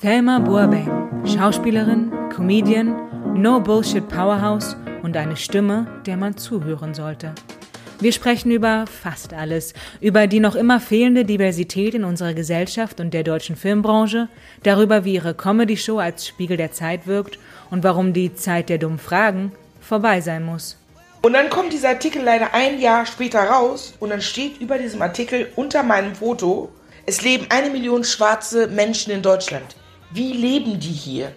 Thelma Burbank, Schauspielerin, Comedian, No Bullshit Powerhouse und eine Stimme, der man zuhören sollte. Wir sprechen über fast alles, über die noch immer fehlende Diversität in unserer Gesellschaft und der deutschen Filmbranche, darüber, wie ihre Comedy-Show als Spiegel der Zeit wirkt und warum die Zeit der dummen Fragen vorbei sein muss. Und dann kommt dieser Artikel leider ein Jahr später raus und dann steht über diesem Artikel unter meinem Foto, es leben eine Million schwarze Menschen in Deutschland. Wie leben die hier?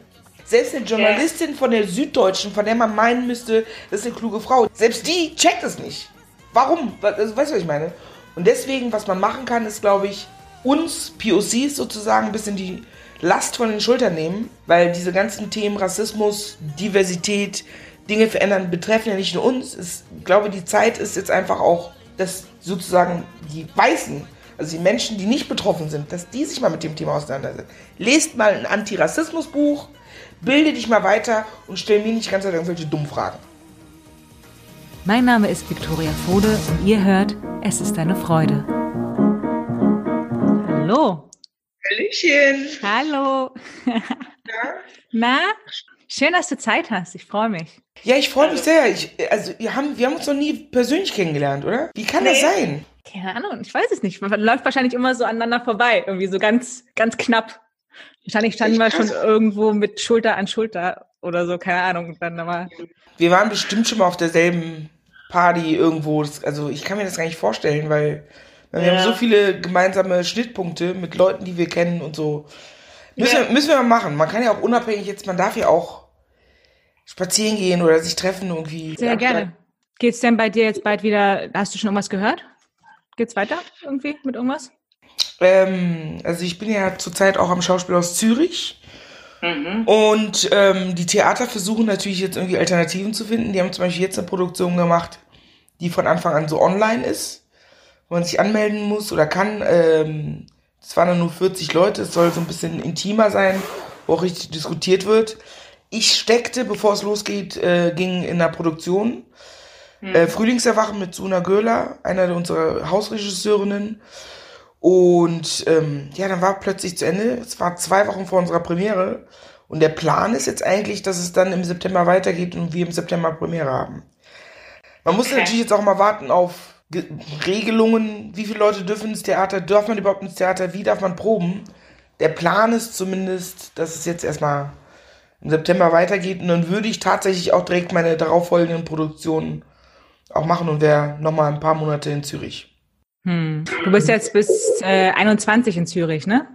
Selbst eine Journalistin von der Süddeutschen, von der man meinen müsste, das ist eine kluge Frau, selbst die checkt es nicht. Warum? Also, weißt du, was ich meine? Und deswegen, was man machen kann, ist, glaube ich, uns POCs sozusagen ein bisschen die Last von den Schultern nehmen, weil diese ganzen Themen Rassismus, Diversität, Dinge verändern, betreffen ja nicht nur uns. Ich glaube, die Zeit ist jetzt einfach auch, dass sozusagen die Weißen, also die Menschen, die nicht betroffen sind, dass die sich mal mit dem Thema auseinandersetzen. Lest mal ein Antirassismusbuch, bilde dich mal weiter und stell mir nicht ganz irgendwelche dummen Fragen. Mein Name ist Viktoria Fode und ihr hört Es ist eine Freude. Hallo. Hallöchen. Hallo. Na? Na? Schön, dass du Zeit hast. Ich freue mich. Ja, ich freue mich sehr. Ich, also wir haben, wir haben uns noch nie persönlich kennengelernt, oder? Wie kann nee. das sein? Keine Ahnung, ich weiß es nicht. Man läuft wahrscheinlich immer so aneinander vorbei, irgendwie so ganz, ganz knapp. Wahrscheinlich standen wir schon irgendwo mit Schulter an Schulter oder so, keine Ahnung. Dann aber wir waren bestimmt schon mal auf derselben Party irgendwo. Also ich kann mir das gar nicht vorstellen, weil wir ja. haben so viele gemeinsame Schnittpunkte mit Leuten, die wir kennen und so. Müssen, ja. wir, müssen wir mal machen. Man kann ja auch unabhängig jetzt, man darf ja auch spazieren gehen oder sich treffen irgendwie. Sehr gerne. Geht's denn bei dir jetzt bald wieder, hast du schon irgendwas gehört? Geht's weiter irgendwie mit irgendwas? Ähm, also ich bin ja zurzeit auch am Schauspielhaus Zürich. Mhm. Und ähm, die Theater versuchen natürlich jetzt irgendwie Alternativen zu finden. Die haben zum Beispiel jetzt eine Produktion gemacht, die von Anfang an so online ist, wo man sich anmelden muss oder kann. Ähm, es waren nur 40 Leute, es soll so ein bisschen intimer sein, wo auch richtig diskutiert wird. Ich steckte, bevor es losgeht, äh, ging in der Produktion. Mhm. Äh, Frühlingserwachen mit Suna Göhler, einer unserer Hausregisseurinnen. Und ähm, ja, dann war plötzlich zu Ende. Es war zwei Wochen vor unserer Premiere. Und der Plan ist jetzt eigentlich, dass es dann im September weitergeht und wir im September Premiere haben. Man muss okay. natürlich jetzt auch mal warten auf Ge Regelungen. Wie viele Leute dürfen ins Theater? Darf man überhaupt ins Theater? Wie darf man proben? Der Plan ist zumindest, dass es jetzt erstmal im September weitergeht. Und dann würde ich tatsächlich auch direkt meine darauffolgenden Produktionen auch machen und wäre nochmal ein paar Monate in Zürich. Hm. Du bist jetzt bis äh, 21 in Zürich, ne?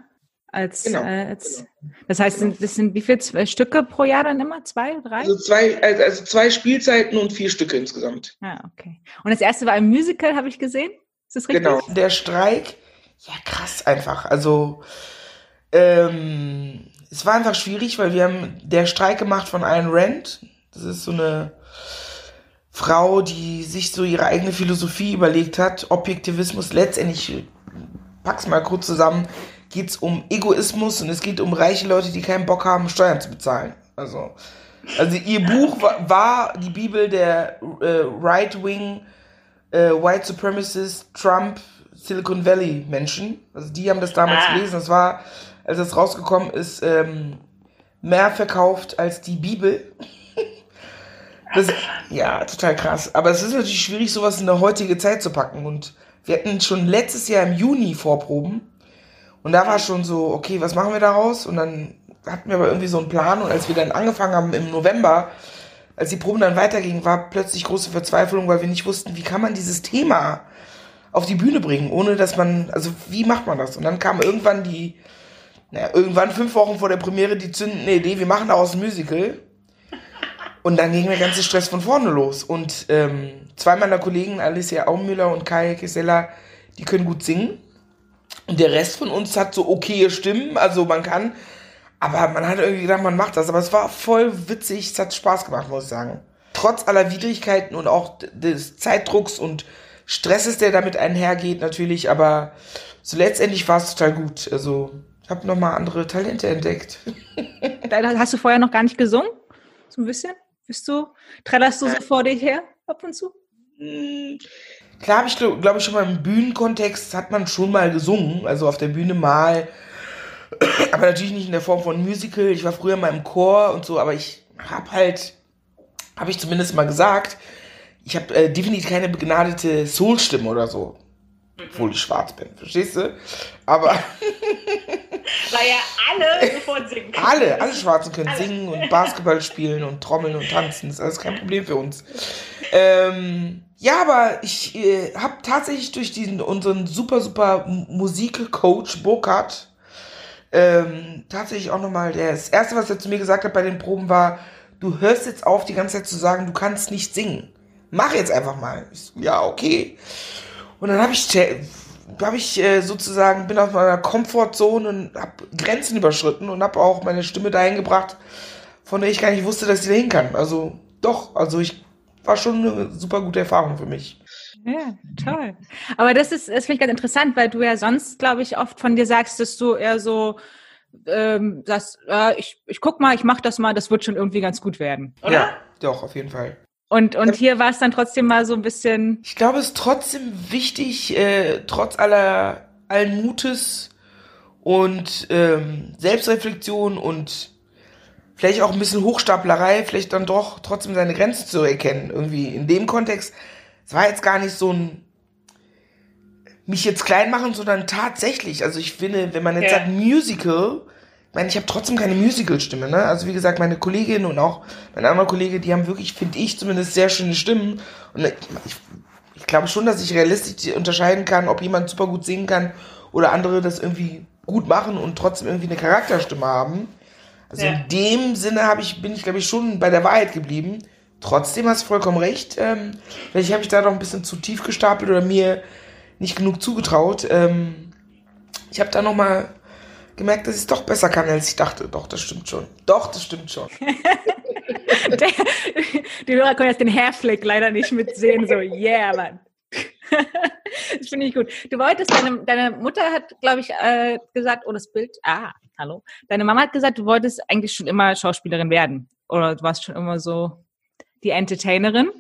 Als, genau. Äh, als, das heißt, das sind wie viele Stücke pro Jahr dann immer? Zwei, drei? Also zwei, also, also zwei Spielzeiten und vier Stücke insgesamt. Ah, okay. Und das erste war ein Musical, habe ich gesehen. Ist das richtig? Genau. Der Streik, ja krass einfach. Also ähm, es war einfach schwierig, weil wir haben der Streik gemacht von Ayn Rand. Das ist so eine Frau, die sich so ihre eigene Philosophie überlegt hat, Objektivismus, letztendlich, pack's mal kurz zusammen, geht's um Egoismus und es geht um reiche Leute, die keinen Bock haben, Steuern zu bezahlen. Also, also ihr Buch war, war die Bibel der äh, Right-Wing, äh, White Supremacist, Trump, Silicon Valley Menschen. Also die haben das damals ah. gelesen. Das war, als das rausgekommen ist, ähm, mehr verkauft als die Bibel. Das, ja, total krass. Aber es ist natürlich schwierig, sowas in der heutige Zeit zu packen. Und wir hatten schon letztes Jahr im Juni Vorproben. Und da war schon so, okay, was machen wir daraus? Und dann hatten wir aber irgendwie so einen Plan. Und als wir dann angefangen haben im November, als die Proben dann weitergingen, war plötzlich große Verzweiflung, weil wir nicht wussten, wie kann man dieses Thema auf die Bühne bringen, ohne dass man, also wie macht man das? Und dann kam irgendwann die, naja, irgendwann fünf Wochen vor der Premiere die zündende Idee, wir machen daraus ein Musical. Und dann ging der ganze Stress von vorne los. Und ähm, zwei meiner Kollegen, Alicia Aumüller und Kai Kesella, die können gut singen. Und der Rest von uns hat so okaye Stimmen, also man kann, aber man hat irgendwie gedacht, man macht das. Aber es war voll witzig, es hat Spaß gemacht, muss ich sagen. Trotz aller Widrigkeiten und auch des Zeitdrucks und Stresses, der damit einhergeht, natürlich, aber so letztendlich war es total gut. Also, ich habe nochmal andere Talente entdeckt. Hast du vorher noch gar nicht gesungen? So ein bisschen? Bist du, trällerst du so vor dir her ab und zu? Hm, klar habe ich, glaube glaub ich, schon mal im Bühnenkontext hat man schon mal gesungen, also auf der Bühne mal. aber natürlich nicht in der Form von Musical. Ich war früher mal im Chor und so, aber ich habe halt, habe ich zumindest mal gesagt, ich habe äh, definitiv keine begnadete Soul-Stimme oder so. Obwohl ich schwarz bin, verstehst du? Aber. Weil ja alle sofort singen können. Alle, alle Schwarzen können alle. singen und Basketball spielen und trommeln und tanzen. Das ist alles kein Problem für uns. Ähm, ja, aber ich äh, habe tatsächlich durch diesen unseren super, super Musikcoach Burkhardt ähm, tatsächlich auch nochmal, das erste, was er zu mir gesagt hat bei den Proben war, du hörst jetzt auf, die ganze Zeit zu sagen, du kannst nicht singen. Mach jetzt einfach mal. Ich, ja, okay. Und dann habe ich, hab ich äh, sozusagen, bin aus meiner Komfortzone und habe Grenzen überschritten und habe auch meine Stimme dahin gebracht, von der ich gar nicht wusste, dass sie dahin kann. Also doch, also ich war schon eine super gute Erfahrung für mich. Ja, toll. Aber das ist, das finde ich ganz interessant, weil du ja sonst, glaube ich, oft von dir sagst, dass du eher so ähm, sagst, äh, ich, ich guck mal, ich mach das mal, das wird schon irgendwie ganz gut werden. Oder? Ja, doch, auf jeden Fall. Und, und hier war es dann trotzdem mal so ein bisschen. Ich glaube, es ist trotzdem wichtig, äh, trotz aller allen Mutes und ähm, Selbstreflexion und vielleicht auch ein bisschen Hochstaplerei, vielleicht dann doch trotzdem seine Grenzen zu erkennen. Irgendwie in dem Kontext. Es war jetzt gar nicht so ein mich jetzt klein machen, sondern tatsächlich. Also ich finde, wenn man jetzt ja. sagt Musical, meine, ich habe trotzdem keine Musical-Stimme, ne? Also wie gesagt, meine Kollegin und auch mein anderer Kollege, die haben wirklich, finde ich zumindest, sehr schöne Stimmen. Und ich, ich glaube schon, dass ich realistisch unterscheiden kann, ob jemand super gut singen kann oder andere das irgendwie gut machen und trotzdem irgendwie eine Charakterstimme haben. Also ja. in dem Sinne habe ich, bin ich, glaube ich, schon bei der Wahrheit geblieben. Trotzdem hast du vollkommen recht. Ähm, vielleicht habe ich da noch ein bisschen zu tief gestapelt oder mir nicht genug zugetraut. Ähm, ich habe da noch mal gemerkt, dass ich es doch besser kann, als ich dachte. Doch, das stimmt schon. Doch, das stimmt schon. Der, die Hörer können jetzt den Hairflick leider nicht mitsehen. So, yeah, Mann. das finde ich gut. Du wolltest, deine, deine Mutter hat, glaube ich, äh, gesagt, oh, das Bild, ah, hallo. Deine Mama hat gesagt, du wolltest eigentlich schon immer Schauspielerin werden. Oder du warst schon immer so die Entertainerin.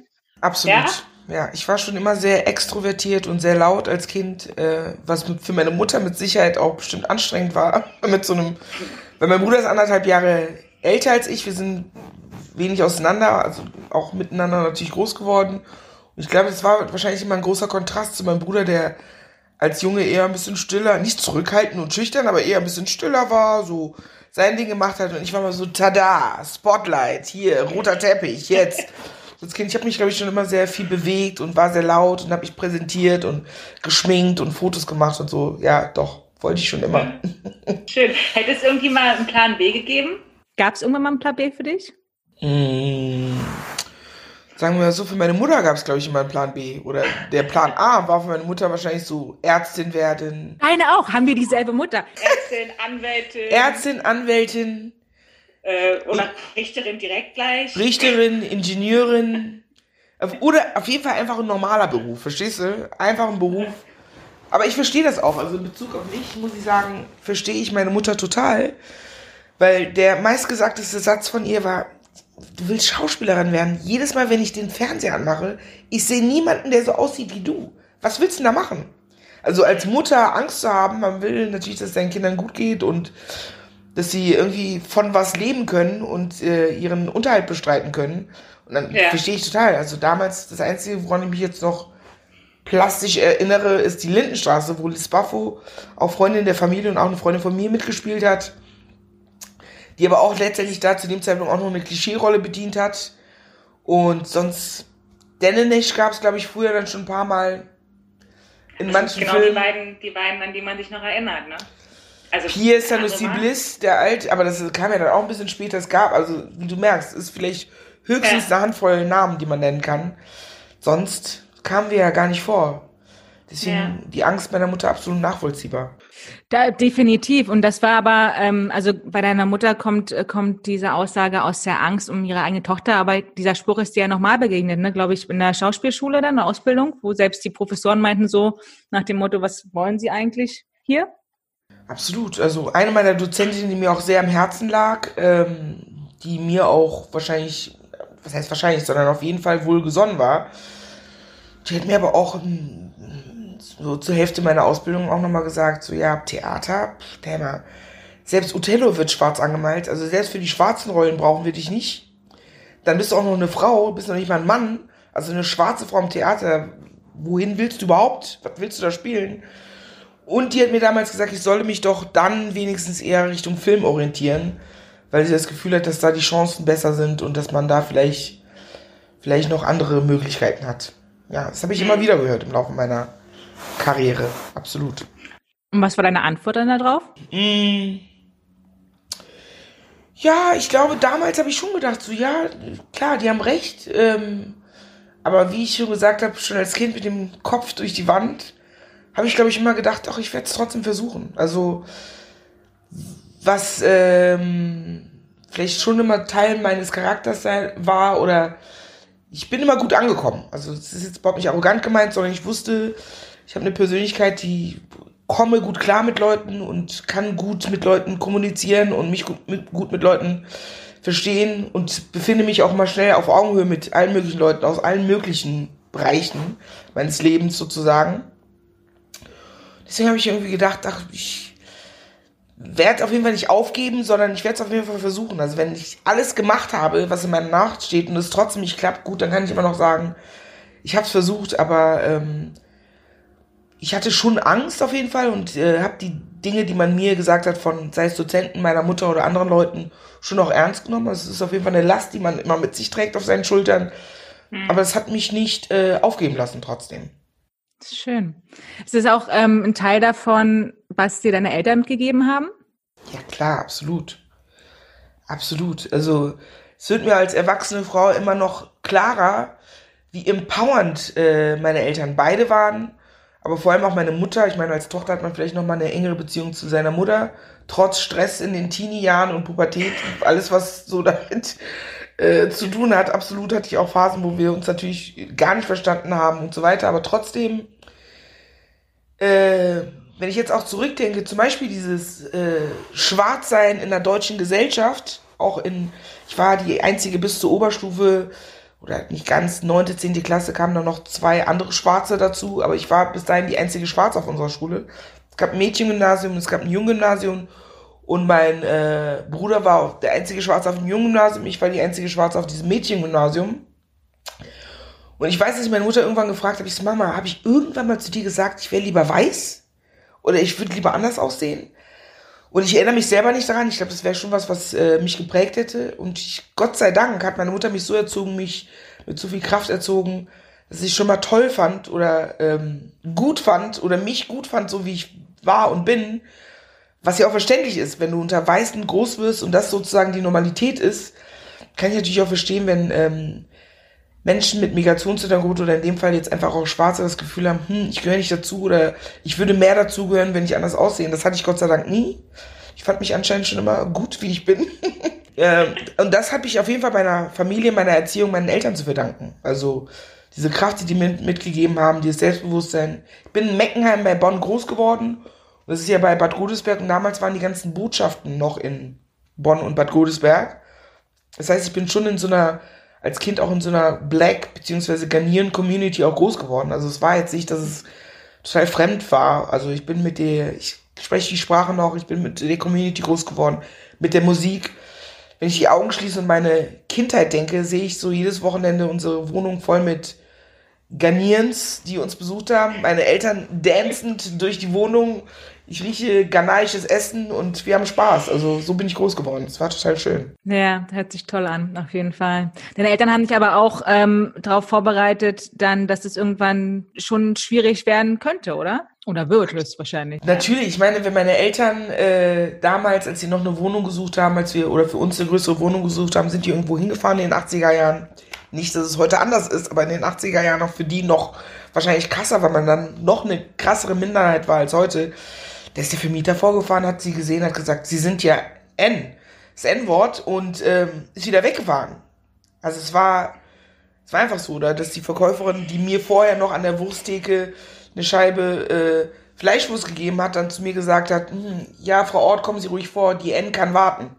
Absolut. Ja? Ja, ich war schon immer sehr extrovertiert und sehr laut als Kind, äh, was für meine Mutter mit Sicherheit auch bestimmt anstrengend war. mit so einem, weil mein Bruder ist anderthalb Jahre älter als ich, wir sind wenig auseinander, also auch miteinander natürlich groß geworden. Und ich glaube, das war wahrscheinlich immer ein großer Kontrast zu meinem Bruder, der als Junge eher ein bisschen stiller, nicht zurückhaltend und schüchtern, aber eher ein bisschen stiller war, so sein Ding gemacht hat. Und ich war mal so, tada, Spotlight, hier, roter Teppich, jetzt als Kind, ich habe mich, glaube ich, schon immer sehr viel bewegt und war sehr laut und habe mich präsentiert und geschminkt und Fotos gemacht und so. Ja, doch, wollte ich schon immer. Schön. Hätte es irgendwie mal einen Plan B gegeben? Gab es irgendwann mal einen Plan B für dich? Mmh. Sagen wir mal so, für meine Mutter gab es, glaube ich, immer einen Plan B. Oder der Plan A war für meine Mutter wahrscheinlich so Ärztin werden. Deine auch, haben wir dieselbe Mutter. Ärztin, Anwältin. Ärztin, Anwältin. Äh, oder Richterin direkt gleich. Richterin, Ingenieurin. Oder auf jeden Fall einfach ein normaler Beruf, verstehst du? Einfach ein Beruf. Aber ich verstehe das auch. Also in Bezug auf mich muss ich sagen, verstehe ich meine Mutter total. Weil der meistgesagteste Satz von ihr war, du willst Schauspielerin werden. Jedes Mal, wenn ich den Fernseher anmache, ich sehe niemanden, der so aussieht wie du. Was willst du denn da machen? Also als Mutter Angst zu haben, man will natürlich, dass es deinen Kindern gut geht und dass sie irgendwie von was leben können und äh, ihren Unterhalt bestreiten können. Und dann ja. verstehe ich total. Also damals, das Einzige, woran ich mich jetzt noch plastisch erinnere, ist die Lindenstraße, wo Liz Baffo, auch Freundin der Familie und auch eine Freundin von mir mitgespielt hat, die aber auch letztendlich da zu dem Zeitpunkt auch noch eine Klischee-Rolle bedient hat. Und sonst, Dennenesch gab es, glaube ich, früher dann schon ein paar Mal in manchen genau Filmen. Genau, die beiden, die beiden, an die man sich noch erinnert, ne? Also Pierre Sanusi Bliss, der alt, aber das kam ja dann auch ein bisschen später. Es gab, also wie du merkst, ist vielleicht höchstens ja. eine Handvoll Namen, die man nennen kann. Sonst kamen wir ja gar nicht vor. Deswegen ja. die Angst meiner Mutter absolut nachvollziehbar. Da, definitiv. Und das war aber, ähm, also bei deiner Mutter kommt, äh, kommt diese Aussage aus der Angst um ihre eigene Tochter, aber dieser Spruch ist dir ja nochmal begegnet, ne? glaube ich, in der Schauspielschule dann, eine Ausbildung, wo selbst die Professoren meinten so nach dem Motto, was wollen sie eigentlich hier? Absolut. Also eine meiner Dozentinnen, die mir auch sehr am Herzen lag, ähm, die mir auch wahrscheinlich, was heißt wahrscheinlich, sondern auf jeden Fall wohlgesonnen war, die hat mir aber auch so zur Hälfte meiner Ausbildung auch nochmal gesagt, so ja, Theater, Thema, Selbst Othello wird schwarz angemalt. Also selbst für die schwarzen Rollen brauchen wir dich nicht. Dann bist du auch noch eine Frau, bist noch nicht mal ein Mann. Also eine schwarze Frau im Theater. Wohin willst du überhaupt? Was willst du da spielen? Und die hat mir damals gesagt, ich solle mich doch dann wenigstens eher Richtung Film orientieren, weil sie das Gefühl hat, dass da die Chancen besser sind und dass man da vielleicht, vielleicht noch andere Möglichkeiten hat. Ja, das habe ich immer wieder gehört im Laufe meiner Karriere. Absolut. Und was war deine Antwort dann darauf? Mm. Ja, ich glaube, damals habe ich schon gedacht, so ja, klar, die haben recht. Ähm, aber wie ich schon gesagt habe, schon als Kind mit dem Kopf durch die Wand, habe ich, glaube ich, immer gedacht, ach, ich werde es trotzdem versuchen. Also, was ähm, vielleicht schon immer Teil meines Charakters sein, war oder ich bin immer gut angekommen. Also, es ist jetzt überhaupt nicht arrogant gemeint, sondern ich wusste, ich habe eine Persönlichkeit, die komme gut klar mit Leuten und kann gut mit Leuten kommunizieren und mich gut mit, gut mit Leuten verstehen und befinde mich auch mal schnell auf Augenhöhe mit allen möglichen Leuten aus allen möglichen Bereichen meines Lebens sozusagen. Deswegen habe ich irgendwie gedacht, ach, ich werde auf jeden Fall nicht aufgeben, sondern ich werde es auf jeden Fall versuchen. Also wenn ich alles gemacht habe, was in meiner Nacht steht und es trotzdem nicht klappt, gut, dann kann ich immer noch sagen, ich habe es versucht, aber ähm, ich hatte schon Angst auf jeden Fall und äh, habe die Dinge, die man mir gesagt hat, von sei es Dozenten, meiner Mutter oder anderen Leuten, schon auch ernst genommen. Also es ist auf jeden Fall eine Last, die man immer mit sich trägt auf seinen Schultern. Mhm. Aber es hat mich nicht äh, aufgeben lassen trotzdem. Schön. Ist das auch ähm, ein Teil davon, was dir deine Eltern mitgegeben haben? Ja, klar, absolut. Absolut. Also es wird mir als erwachsene Frau immer noch klarer, wie empowernd äh, meine Eltern beide waren aber vor allem auch meine Mutter. Ich meine, als Tochter hat man vielleicht nochmal eine engere Beziehung zu seiner Mutter. Trotz Stress in den Teenie-Jahren und Pubertät, alles, was so damit äh, zu tun hat. Absolut hatte ich auch Phasen, wo wir uns natürlich gar nicht verstanden haben und so weiter. Aber trotzdem, äh, wenn ich jetzt auch zurückdenke, zum Beispiel dieses äh, Schwarzsein in der deutschen Gesellschaft, auch in, ich war die einzige bis zur Oberstufe oder nicht ganz, neunte, zehnte Klasse kamen dann noch zwei andere Schwarze dazu, aber ich war bis dahin die einzige Schwarze auf unserer Schule. Es gab ein Mädchengymnasium, es gab ein Junggymnasium und mein äh, Bruder war der einzige Schwarze auf dem Junggymnasium, ich war die einzige Schwarze auf diesem Mädchengymnasium. Und ich weiß, dass ich meine Mutter irgendwann gefragt habe, ich so, Mama, habe ich irgendwann mal zu dir gesagt, ich wäre lieber weiß? Oder ich würde lieber anders aussehen? Und ich erinnere mich selber nicht daran. Ich glaube, das wäre schon was, was äh, mich geprägt hätte. Und ich, Gott sei Dank hat meine Mutter mich so erzogen, mich mit so viel Kraft erzogen, dass ich schon mal toll fand oder ähm, gut fand oder mich gut fand, so wie ich war und bin. Was ja auch verständlich ist, wenn du unter Weißen groß wirst und das sozusagen die Normalität ist, kann ich natürlich auch verstehen, wenn ähm, Menschen mit Migrationshintergrund oder in dem Fall jetzt einfach auch Schwarze das Gefühl haben, hm, ich gehöre nicht dazu oder ich würde mehr dazugehören, wenn ich anders aussehe. Das hatte ich Gott sei Dank nie. Ich fand mich anscheinend schon immer gut, wie ich bin. ähm, und das habe ich auf jeden Fall meiner Familie, meiner Erziehung, meinen Eltern zu verdanken. Also diese Kraft, die die mir mitgegeben haben, dieses Selbstbewusstsein. Ich bin in Meckenheim bei Bonn groß geworden. Das ist ja bei Bad Godesberg und damals waren die ganzen Botschaften noch in Bonn und Bad Godesberg. Das heißt, ich bin schon in so einer als Kind auch in so einer Black- bzw. Ghanaian-Community auch groß geworden. Also es war jetzt nicht, dass es total fremd war. Also ich bin mit der, ich spreche die Sprache noch, ich bin mit der Community groß geworden, mit der Musik. Wenn ich die Augen schließe und meine Kindheit denke, sehe ich so jedes Wochenende unsere Wohnung voll mit Ghanaians, die uns besucht haben. Meine Eltern dancend durch die Wohnung ich rieche ghanaisches Essen und wir haben Spaß. Also so bin ich groß geworden. Es war total schön. Ja, hört sich toll an, auf jeden Fall. Deine Eltern haben dich aber auch ähm, darauf vorbereitet, dann, dass es irgendwann schon schwierig werden könnte, oder? Oder wird es wahrscheinlich. Natürlich, ich meine, wenn meine Eltern äh, damals, als sie noch eine Wohnung gesucht haben, als wir oder für uns eine größere Wohnung gesucht haben, sind die irgendwo hingefahren in den 80er Jahren. Nicht, dass es heute anders ist, aber in den 80er Jahren auch für die noch wahrscheinlich krasser, weil man dann noch eine krassere Minderheit war als heute. Da ist der Vermieter vorgefahren, hat sie gesehen, hat gesagt, sie sind ja N, das N-Wort und ähm, ist wieder weggefahren. Also es war, es war einfach so, oder, dass die Verkäuferin, die mir vorher noch an der Wursttheke eine Scheibe äh, Fleischwurst gegeben hat, dann zu mir gesagt hat, hm, ja, Frau Ort, kommen Sie ruhig vor, die N kann warten.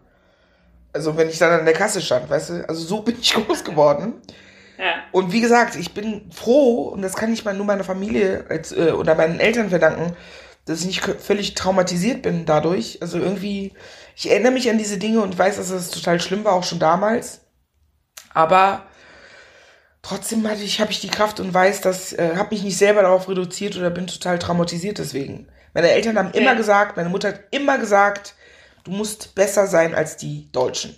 Also wenn ich dann an der Kasse stand, weißt du, also so bin ich groß geworden. Ja. Und wie gesagt, ich bin froh, und das kann ich mal nur meiner Familie als, äh, oder meinen Eltern verdanken, dass ich nicht völlig traumatisiert bin dadurch. Also irgendwie, ich erinnere mich an diese Dinge und weiß, dass das total schlimm war, auch schon damals. Aber trotzdem hatte ich, habe ich die Kraft und weiß, dass, äh, habe mich nicht selber darauf reduziert oder bin total traumatisiert deswegen. Meine Eltern haben immer gesagt, meine Mutter hat immer gesagt, du musst besser sein als die Deutschen.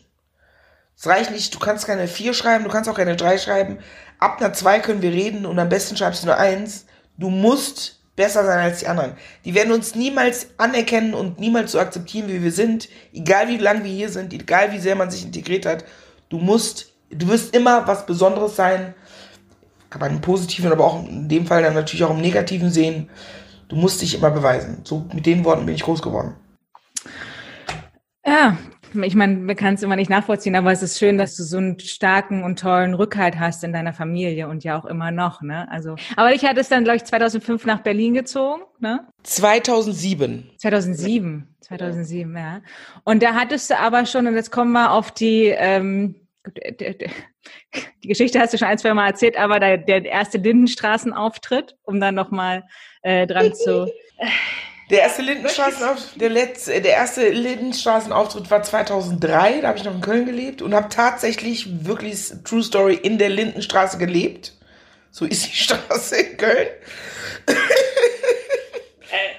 Es reicht nicht, du kannst keine vier schreiben, du kannst auch keine drei schreiben. Ab einer zwei können wir reden und am besten schreibst du nur eins. Du musst besser sein als die anderen. Die werden uns niemals anerkennen und niemals so akzeptieren, wie wir sind. Egal wie lange wir hier sind, egal wie sehr man sich integriert hat. Du musst, du wirst immer was Besonderes sein. Kann man im Positiven, aber auch in dem Fall dann natürlich auch im Negativen sehen. Du musst dich immer beweisen. So mit den Worten bin ich groß geworden. Ja, ich meine, wir können es immer nicht nachvollziehen, aber es ist schön, dass du so einen starken und tollen Rückhalt hast in deiner Familie und ja auch immer noch, ne? Also, aber ich hatte es dann, glaube ich, 2005 nach Berlin gezogen, ne? 2007. 2007, 2007, ja. Und da hattest du aber schon, und jetzt kommen wir auf die, ähm, die Geschichte hast du schon ein, zwei Mal erzählt, aber der, der erste Lindenstraßenauftritt, um dann nochmal äh, dran zu. Der erste Lindenstraßenauftritt, der letzte, der erste Lindenstraßenauftritt war 2003, da habe ich noch in Köln gelebt und habe tatsächlich wirklich True Story in der Lindenstraße gelebt. So ist die Straße in Köln.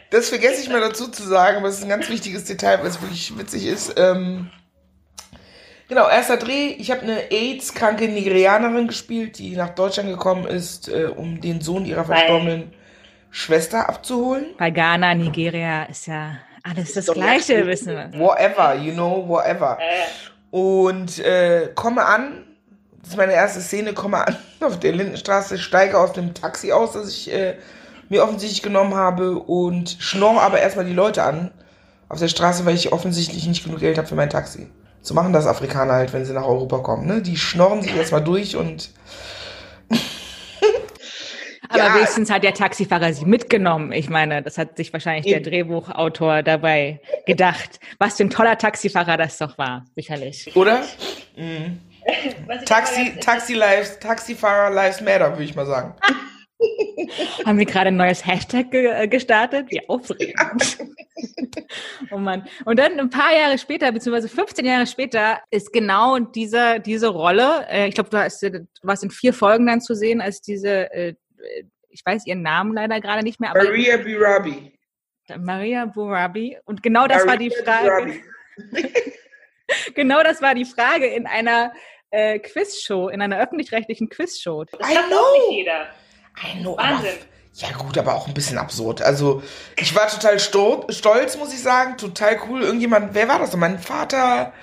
Das vergesse ich mal dazu zu sagen, aber es ist ein ganz wichtiges Detail, weil es wirklich witzig ist. Ähm, genau, erster Dreh. Ich habe eine AIDS-kranke Nigerianerin gespielt, die nach Deutschland gekommen ist, äh, um den Sohn ihrer verstorbenen Schwester abzuholen. Bei Ghana, Nigeria ist ja alles das Gleiche, wissen wir. Whatever, you know, whatever. Und äh, komme an, das ist meine erste Szene, komme an auf der Lindenstraße, steige aus dem Taxi aus, das ich äh, mir offensichtlich genommen habe und schnorre aber erstmal die Leute an auf der Straße, weil ich offensichtlich nicht genug Geld habe für mein Taxi. So machen das Afrikaner halt, wenn sie nach Europa kommen. Ne? Die schnorren sich erstmal durch und aber ja. wenigstens hat der Taxifahrer sie mitgenommen. Ich meine, das hat sich wahrscheinlich der Drehbuchautor dabei gedacht. Was für ein toller Taxifahrer das doch war, sicherlich. Oder? Mhm. Taxi, Taxi Lives, Taxifahrer Lives Matter, würde ich mal sagen. Haben wir gerade ein neues Hashtag ge äh, gestartet? Wie aufregend. oh Mann. Und dann ein paar Jahre später, beziehungsweise 15 Jahre später, ist genau diese, diese Rolle, äh, ich glaube, du, du, warst in vier Folgen dann zu sehen, als diese äh, ich weiß ihren Namen leider gerade nicht mehr. Aber Maria Burabi. Maria Burabi. Und genau das Maria war die Frage. genau das war die Frage in einer äh, Quizshow, in einer öffentlich-rechtlichen Quizshow. Das I know. nicht jeder. I know. Wahnsinn. ja gut, aber auch ein bisschen absurd. Also ich war total stolz, muss ich sagen. Total cool. Irgendjemand, wer war das? Mein Vater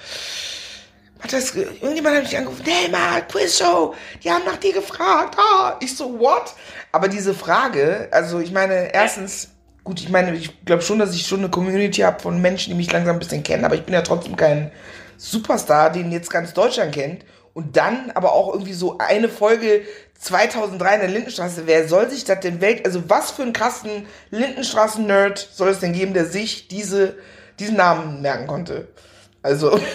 hat das, irgendjemand hat mich angerufen, Nelma, Quizshow, die haben nach dir gefragt. Ah, ich so, what? Aber diese Frage, also ich meine, erstens, gut, ich meine, ich glaube schon, dass ich schon eine Community habe von Menschen, die mich langsam ein bisschen kennen, aber ich bin ja trotzdem kein Superstar, den jetzt ganz Deutschland kennt. Und dann aber auch irgendwie so eine Folge 2003 in der Lindenstraße. Wer soll sich das denn Welt, also was für einen krassen Lindenstraßen-Nerd soll es denn geben, der sich diese, diesen Namen merken konnte? Also.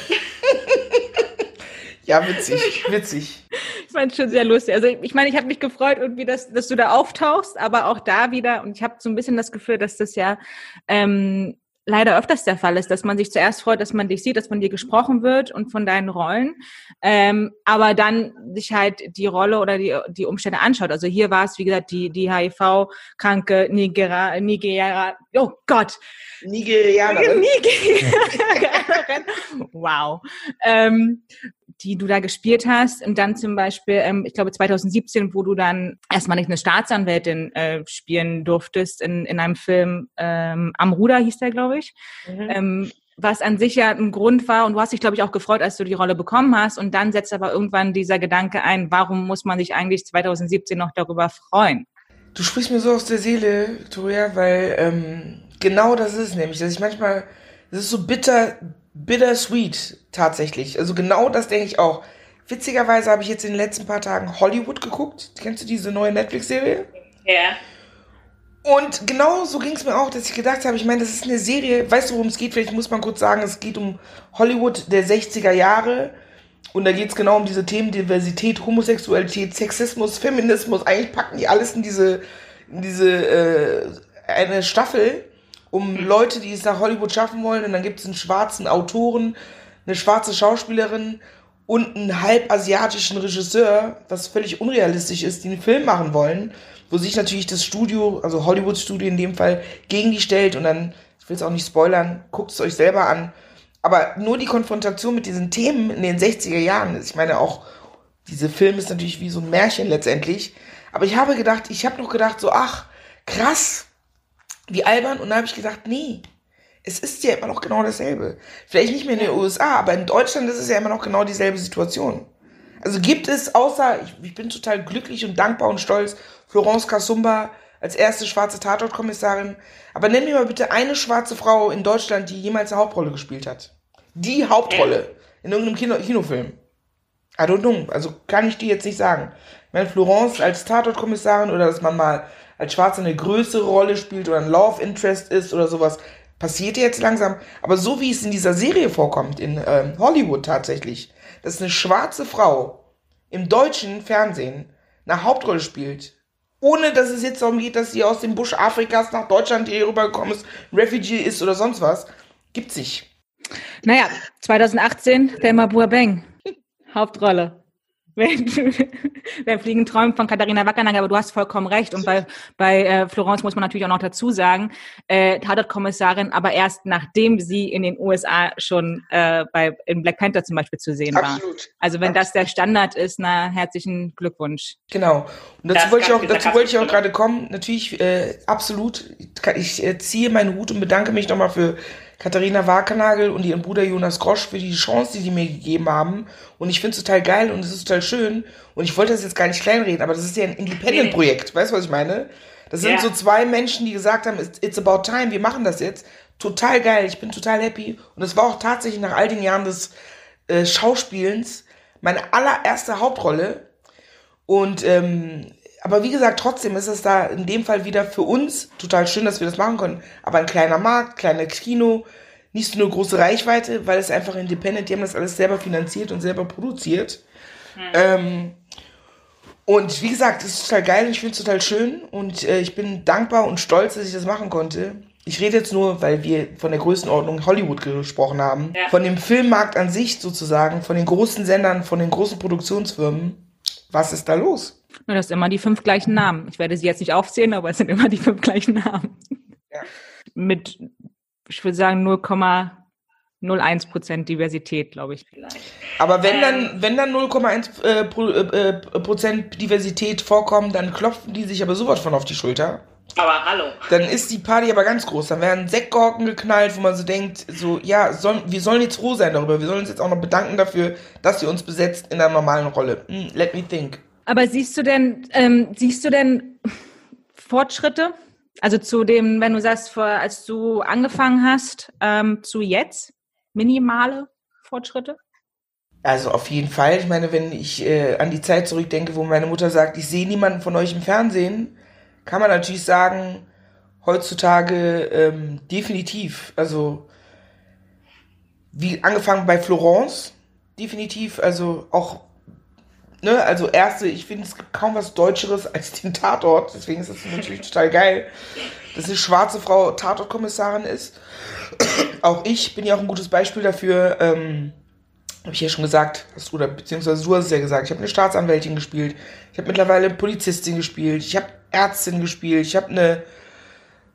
Ja, witzig, witzig. Ich fand es schon sehr lustig. Also ich meine, ich habe mich gefreut, irgendwie, dass, dass du da auftauchst, aber auch da wieder, und ich habe so ein bisschen das Gefühl, dass das ja ähm, leider öfters der Fall ist, dass man sich zuerst freut, dass man dich sieht, dass von dir gesprochen wird und von deinen Rollen, ähm, aber dann sich halt die Rolle oder die, die Umstände anschaut. Also hier war es, wie gesagt, die, die HIV-kranke Nigeria, Nigeria, oh Gott. Nigerianerin. Nigerianerin. wow. Ähm, die du da gespielt hast und dann zum Beispiel, ähm, ich glaube 2017, wo du dann erstmal nicht eine Staatsanwältin äh, spielen durftest in, in einem Film, ähm, Am Ruder hieß der, glaube ich. Mhm. Ähm, was an sich ja ein Grund war und du hast dich, glaube ich, auch gefreut, als du die Rolle bekommen hast und dann setzt aber irgendwann dieser Gedanke ein, warum muss man sich eigentlich 2017 noch darüber freuen? Du sprichst mir so aus der Seele, Victoria, weil ähm, genau das ist nämlich, dass ich manchmal, es ist so bitter, bittersweet tatsächlich. Also genau das denke ich auch. Witzigerweise habe ich jetzt in den letzten paar Tagen Hollywood geguckt. Kennst du diese neue Netflix-Serie? Ja. Und genau so ging es mir auch, dass ich gedacht habe, ich meine, das ist eine Serie, weißt du, worum es geht? Vielleicht muss man kurz sagen, es geht um Hollywood der 60er Jahre. Und da geht es genau um diese Themen Diversität, Homosexualität, Sexismus, Feminismus. Eigentlich packen die alles in diese, in diese äh, eine Staffel. Um Leute, die es nach Hollywood schaffen wollen. Und dann gibt es einen schwarzen Autoren, eine schwarze Schauspielerin und einen halb asiatischen Regisseur, was völlig unrealistisch ist, die einen Film machen wollen, wo sich natürlich das Studio, also Hollywood Studio in dem Fall, gegen die stellt und dann, ich will es auch nicht spoilern, guckt es euch selber an. Aber nur die Konfrontation mit diesen Themen in den 60er Jahren, ich meine auch, diese Film ist natürlich wie so ein Märchen letztendlich. Aber ich habe gedacht, ich habe noch gedacht, so, ach, krass, wie albern. Und dann habe ich gesagt, nee, es ist ja immer noch genau dasselbe. Vielleicht nicht mehr in den USA, aber in Deutschland ist es ja immer noch genau dieselbe Situation. Also gibt es, außer, ich, ich bin total glücklich und dankbar und stolz, Florence Kasumba als erste schwarze Tatortkommissarin. Aber nenn mir mal bitte eine schwarze Frau in Deutschland, die jemals eine Hauptrolle gespielt hat. Die Hauptrolle in irgendeinem Kino Kinofilm. I don't know. Also kann ich dir jetzt nicht sagen. Ich meine, Florence als Tatortkommissarin oder dass man mal als Schwarze eine größere Rolle spielt oder ein Love Interest ist oder sowas, passiert jetzt langsam. Aber so wie es in dieser Serie vorkommt, in ähm, Hollywood tatsächlich, dass eine schwarze Frau im deutschen Fernsehen eine Hauptrolle spielt, ohne dass es jetzt darum geht, dass sie aus dem Busch Afrikas nach Deutschland hier rübergekommen ist, Refugee ist oder sonst was, gibt's nicht. Naja, 2018, Thelma Burbank, Hauptrolle. Wer fliegen träumt von Katharina Wackernagel, aber du hast vollkommen recht. Und bei, bei äh, Florence muss man natürlich auch noch dazu sagen, äh, Tatort-Kommissarin, aber erst nachdem sie in den USA schon äh, bei in Black Panther zum Beispiel zu sehen war. Absolut. Also wenn das der Standard ist, na herzlichen Glückwunsch. Genau. Und dazu Das wollte ich auch, da dazu wollte ich auch gerade kommen. Natürlich, äh, absolut. Ich äh, ziehe meinen Hut und bedanke mich nochmal für Katharina Wakernagel und ihren Bruder Jonas Grosch für die Chance, die die mir gegeben haben. Und ich finde es total geil und es ist total schön. Und ich wollte das jetzt gar nicht kleinreden, aber das ist ja ein Independent-Projekt. Weißt du, was ich meine? Das sind Ja. so zwei Menschen, die gesagt haben, it's, it's about time, wir machen das jetzt. Total geil, ich bin total happy. Und es war auch tatsächlich nach all den Jahren des äh, Schauspielens meine allererste Hauptrolle. Und ähm, aber wie gesagt, trotzdem ist es da in dem Fall wieder für uns total schön, dass wir das machen können. Aber ein kleiner Markt, kleines Kino, nicht so eine große Reichweite, weil es einfach independent, die haben das alles selber finanziert und selber produziert. Ähm, und wie gesagt, es ist total geil und ich finde es total schön und äh, ich bin dankbar und stolz, dass ich das machen konnte. Ich rede jetzt nur, weil wir von der Größenordnung Hollywood gesprochen haben. Ja. Von dem Filmmarkt an sich sozusagen, von den großen Sendern, von den großen Produktionsfirmen. Was ist da los? Nur das sind immer die fünf gleichen Namen. Ich werde sie jetzt nicht aufzählen, aber es sind immer die fünf gleichen Namen. Ja. Mit, ich würde sagen, 0,01 Prozent Diversität, glaube ich. Aber wenn Ähm. dann, wenn dann 0,1 äh, äh, äh, Prozent Diversität vorkommt, dann klopfen die sich aber sowas von auf die Schulter. Aber hallo. Dann ist die Party aber ganz groß. Dann werden Sektgorken geknallt, wo man so denkt, so, ja, sollen, wir sollen jetzt froh sein darüber. Wir sollen uns jetzt auch noch bedanken dafür, dass sie uns besetzt in einer normalen Rolle. Hm, let me think. Aber siehst du denn, ähm, siehst du denn Fortschritte? Also zu dem, wenn du sagst, vor, als du angefangen hast, ähm, zu jetzt, minimale Fortschritte? Also auf jeden Fall. Ich meine, wenn ich äh, an die Zeit zurückdenke, wo meine Mutter sagt, ich sehe niemanden von euch im Fernsehen, kann man natürlich sagen, heutzutage ähm, definitiv. Also wie angefangen bei Florence, definitiv. Also auch, ne, also erste, ich finde, es gibt kaum was Deutscheres als den Tatort. Deswegen ist das natürlich total geil, dass eine schwarze Frau Tatortkommissarin ist. auch ich bin ja auch ein gutes Beispiel dafür. Ähm, habe ich ja schon gesagt, hast du, oder beziehungsweise du hast es ja gesagt, ich habe eine Staatsanwältin gespielt, ich habe mittlerweile eine Polizistin gespielt, ich habe Ärztin gespielt, ich habe eine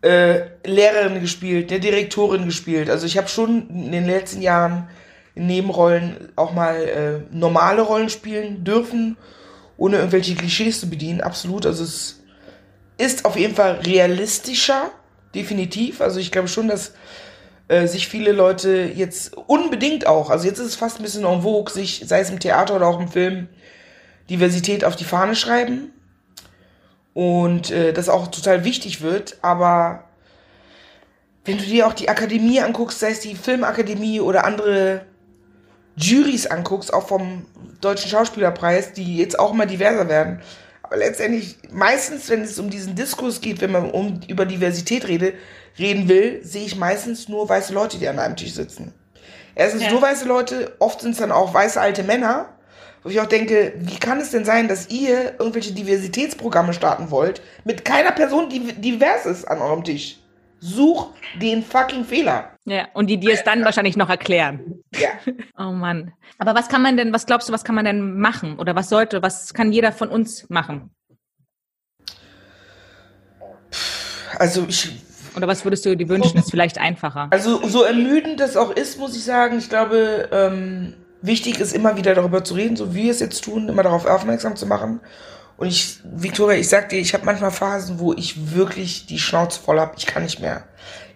äh, Lehrerin gespielt, eine Direktorin gespielt. Also ich habe schon in den letzten Jahren in Nebenrollen auch mal äh, normale Rollen spielen dürfen, ohne irgendwelche Klischees zu bedienen, absolut. Also es ist auf jeden Fall realistischer, definitiv. Also ich glaube schon, dass äh, sich viele Leute jetzt unbedingt auch, also jetzt ist es fast ein bisschen en vogue, sich, sei es im Theater oder auch im Film, Diversität auf die Fahne schreiben. Und äh, das auch total wichtig wird, aber wenn du dir auch die Akademie anguckst, sei es die Filmakademie oder andere Juries anguckst, auch vom Deutschen Schauspielerpreis, die jetzt auch immer diverser werden. Aber letztendlich, meistens, wenn es um diesen Diskurs geht, wenn man um, über Diversität rede, reden will, sehe ich meistens nur weiße Leute, die an einem Tisch sitzen. Erstens Ja. nur weiße Leute, oft sind es dann auch weiße alte Männer, wo ich auch denke, wie kann es denn sein, dass ihr irgendwelche Diversitätsprogramme starten wollt, mit keiner Person, die divers ist an eurem Tisch? Such den fucking Fehler. Ja, und die dir es dann wahrscheinlich noch erklären. Ja. Oh Mann. Aber was kann man denn, was glaubst du, was kann man denn machen? Oder was sollte, was kann jeder von uns machen? Also ich Oder was würdest du dir wünschen? Ist vielleicht einfacher. Also so ermüdend das auch ist, muss ich sagen, ich glaube, ähm, wichtig ist immer wieder darüber zu reden, so wie wir es jetzt tun, immer darauf aufmerksam zu machen. Und ich, Victoria, ich sag dir, ich habe manchmal Phasen, wo ich wirklich die Schnauze voll hab. Ich kann nicht mehr.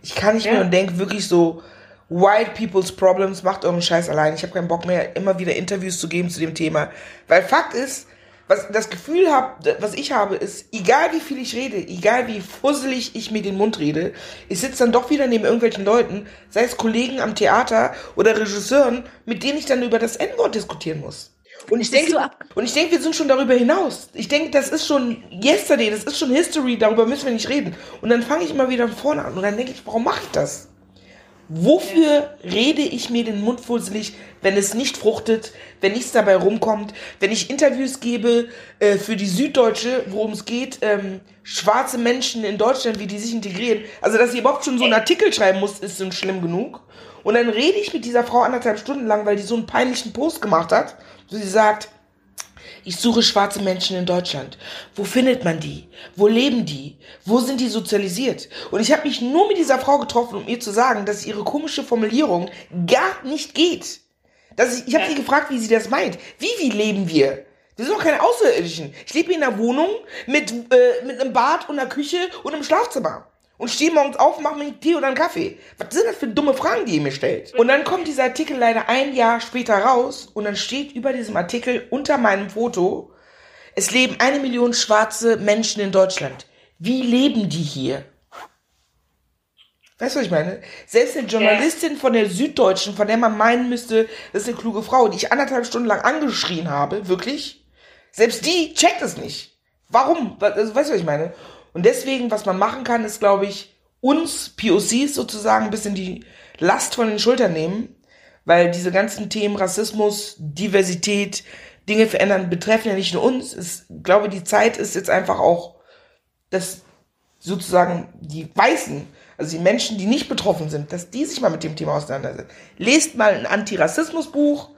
Ich kann nicht Ja. mehr und denk wirklich so, White People's Problems, macht euren Scheiß allein. Ich habe keinen Bock mehr, immer wieder Interviews zu geben zu dem Thema. Weil Fakt ist, was das Gefühl hab, was ich habe, ist, egal wie viel ich rede, egal wie fusselig ich mir den Mund rede, ich sitze dann doch wieder neben irgendwelchen Leuten, sei es Kollegen am Theater oder Regisseuren, mit denen ich dann über das N-Wort diskutieren muss. Und ich denke, so und ich denke, wir sind schon darüber hinaus. Ich denke, das ist schon yesterday, das ist schon History, darüber müssen wir nicht reden. Und dann fange ich immer wieder von vorne an und dann denke ich, warum mache ich das? Wofür rede ich mir den Mund fusselig, wenn es nicht fruchtet, wenn nichts dabei rumkommt, wenn ich Interviews gebe äh, für die Süddeutsche, worum es geht, ähm, schwarze Menschen in Deutschland, wie die sich integrieren. Also, dass ich überhaupt schon so einen Artikel schreiben muss, ist schon schlimm genug. Und dann rede ich mit dieser Frau anderthalb Stunden lang, weil die so einen peinlichen Post gemacht hat, wo sie sagt, ich suche schwarze Menschen in Deutschland. Wo findet man die? Wo leben die? Wo sind die sozialisiert? Und ich habe mich nur mit dieser Frau getroffen, um ihr zu sagen, dass ihre komische Formulierung gar nicht geht. Dass ich ich habe sie gefragt, wie sie das meint. Wie, wie leben wir? Wir sind doch keine Außerirdischen. Ich lebe in einer Wohnung mit, äh, mit einem Bad und einer Küche und einem Schlafzimmer. Und stehe morgens auf, mache mir einen Tee oder einen Kaffee. Was sind das für dumme Fragen, die ihr mir stellt? Und dann kommt dieser Artikel leider ein Jahr später raus und dann steht über diesem Artikel unter meinem Foto, es leben eine Million schwarze Menschen in Deutschland. Wie leben die hier? Weißt du, was ich meine? Selbst eine Journalistin von der Süddeutschen, von der man meinen müsste, das ist eine kluge Frau, die ich anderthalb Stunden lang angeschrien habe, wirklich, selbst die checkt es nicht. Warum? Also, weißt du, was ich meine? Und deswegen, was man machen kann, ist, glaube ich, uns POCs sozusagen ein bisschen die Last von den Schultern nehmen, weil diese ganzen Themen Rassismus, Diversität, Dinge verändern, betreffen ja nicht nur uns. Ich glaube, die Zeit ist jetzt einfach auch, dass sozusagen die Weißen, also die Menschen, die nicht betroffen sind, dass die sich mal mit dem Thema auseinandersetzen. Lest mal ein Antirassismusbuch,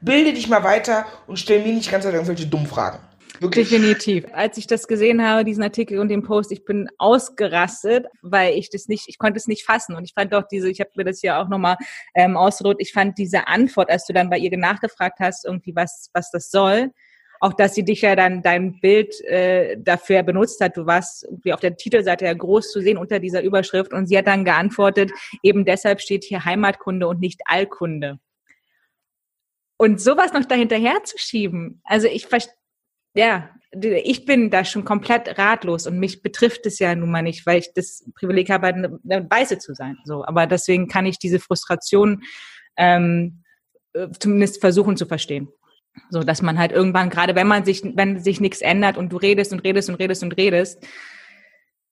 bilde dich mal weiter und stell mir nicht Zeit irgendwelche dummen Fragen. Wirklich. Definitiv. Als ich das gesehen habe, diesen Artikel und den Post, ich bin ausgerastet, weil ich das nicht, ich konnte es nicht fassen. Und ich fand auch diese, ich habe mir das ja auch nochmal ähm, ausgedrückt, ich fand diese Antwort, als du dann bei ihr nachgefragt hast, irgendwie was, was das soll, auch dass sie dich ja dann dein Bild äh, dafür benutzt hat. Du warst irgendwie auf der Titelseite ja groß zu sehen unter dieser Überschrift und sie hat dann geantwortet, eben deshalb steht hier Heimatkunde und nicht Allkunde. Und sowas noch dahinterher zu schieben, also ich verstehe, ja, ich bin da schon komplett ratlos und mich betrifft es ja nun mal nicht, weil ich das Privileg habe, eine, Weiße zu sein. So, aber deswegen kann ich diese Frustration ähm, äh, zumindest versuchen zu verstehen. So, dass man halt irgendwann, gerade wenn man sich, wenn sich nichts ändert und du redest und redest und redest und redest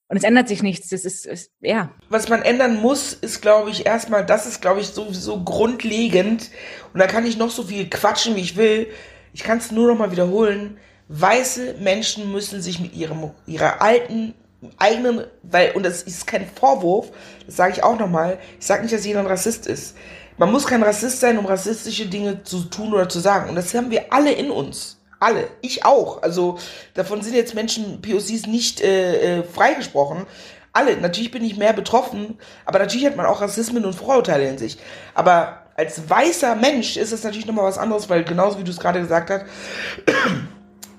und es ändert sich nichts, das ist, ist ja, was man ändern muss, ist, glaube ich, erstmal, das ist, glaube ich, sowieso grundlegend. Und da kann ich noch so viel quatschen, wie ich will. Ich kann es nur noch mal wiederholen. Weiße Menschen müssen sich mit ihrem, ihrer alten, eigenen, weil, und das ist kein Vorwurf, das sage ich auch noch mal. Ich sage nicht, dass jeder ein Rassist ist. Man muss kein Rassist sein, um rassistische Dinge zu tun oder zu sagen. Und das haben wir alle in uns. Alle. Ich auch. Also davon sind jetzt Menschen, POCs, nicht äh, äh, freigesprochen. Alle. Natürlich bin ich mehr betroffen, aber natürlich hat man auch Rassismen und Vorurteile in sich. Aber als weißer Mensch ist es natürlich nochmal was anderes, weil genauso wie du es gerade gesagt hast,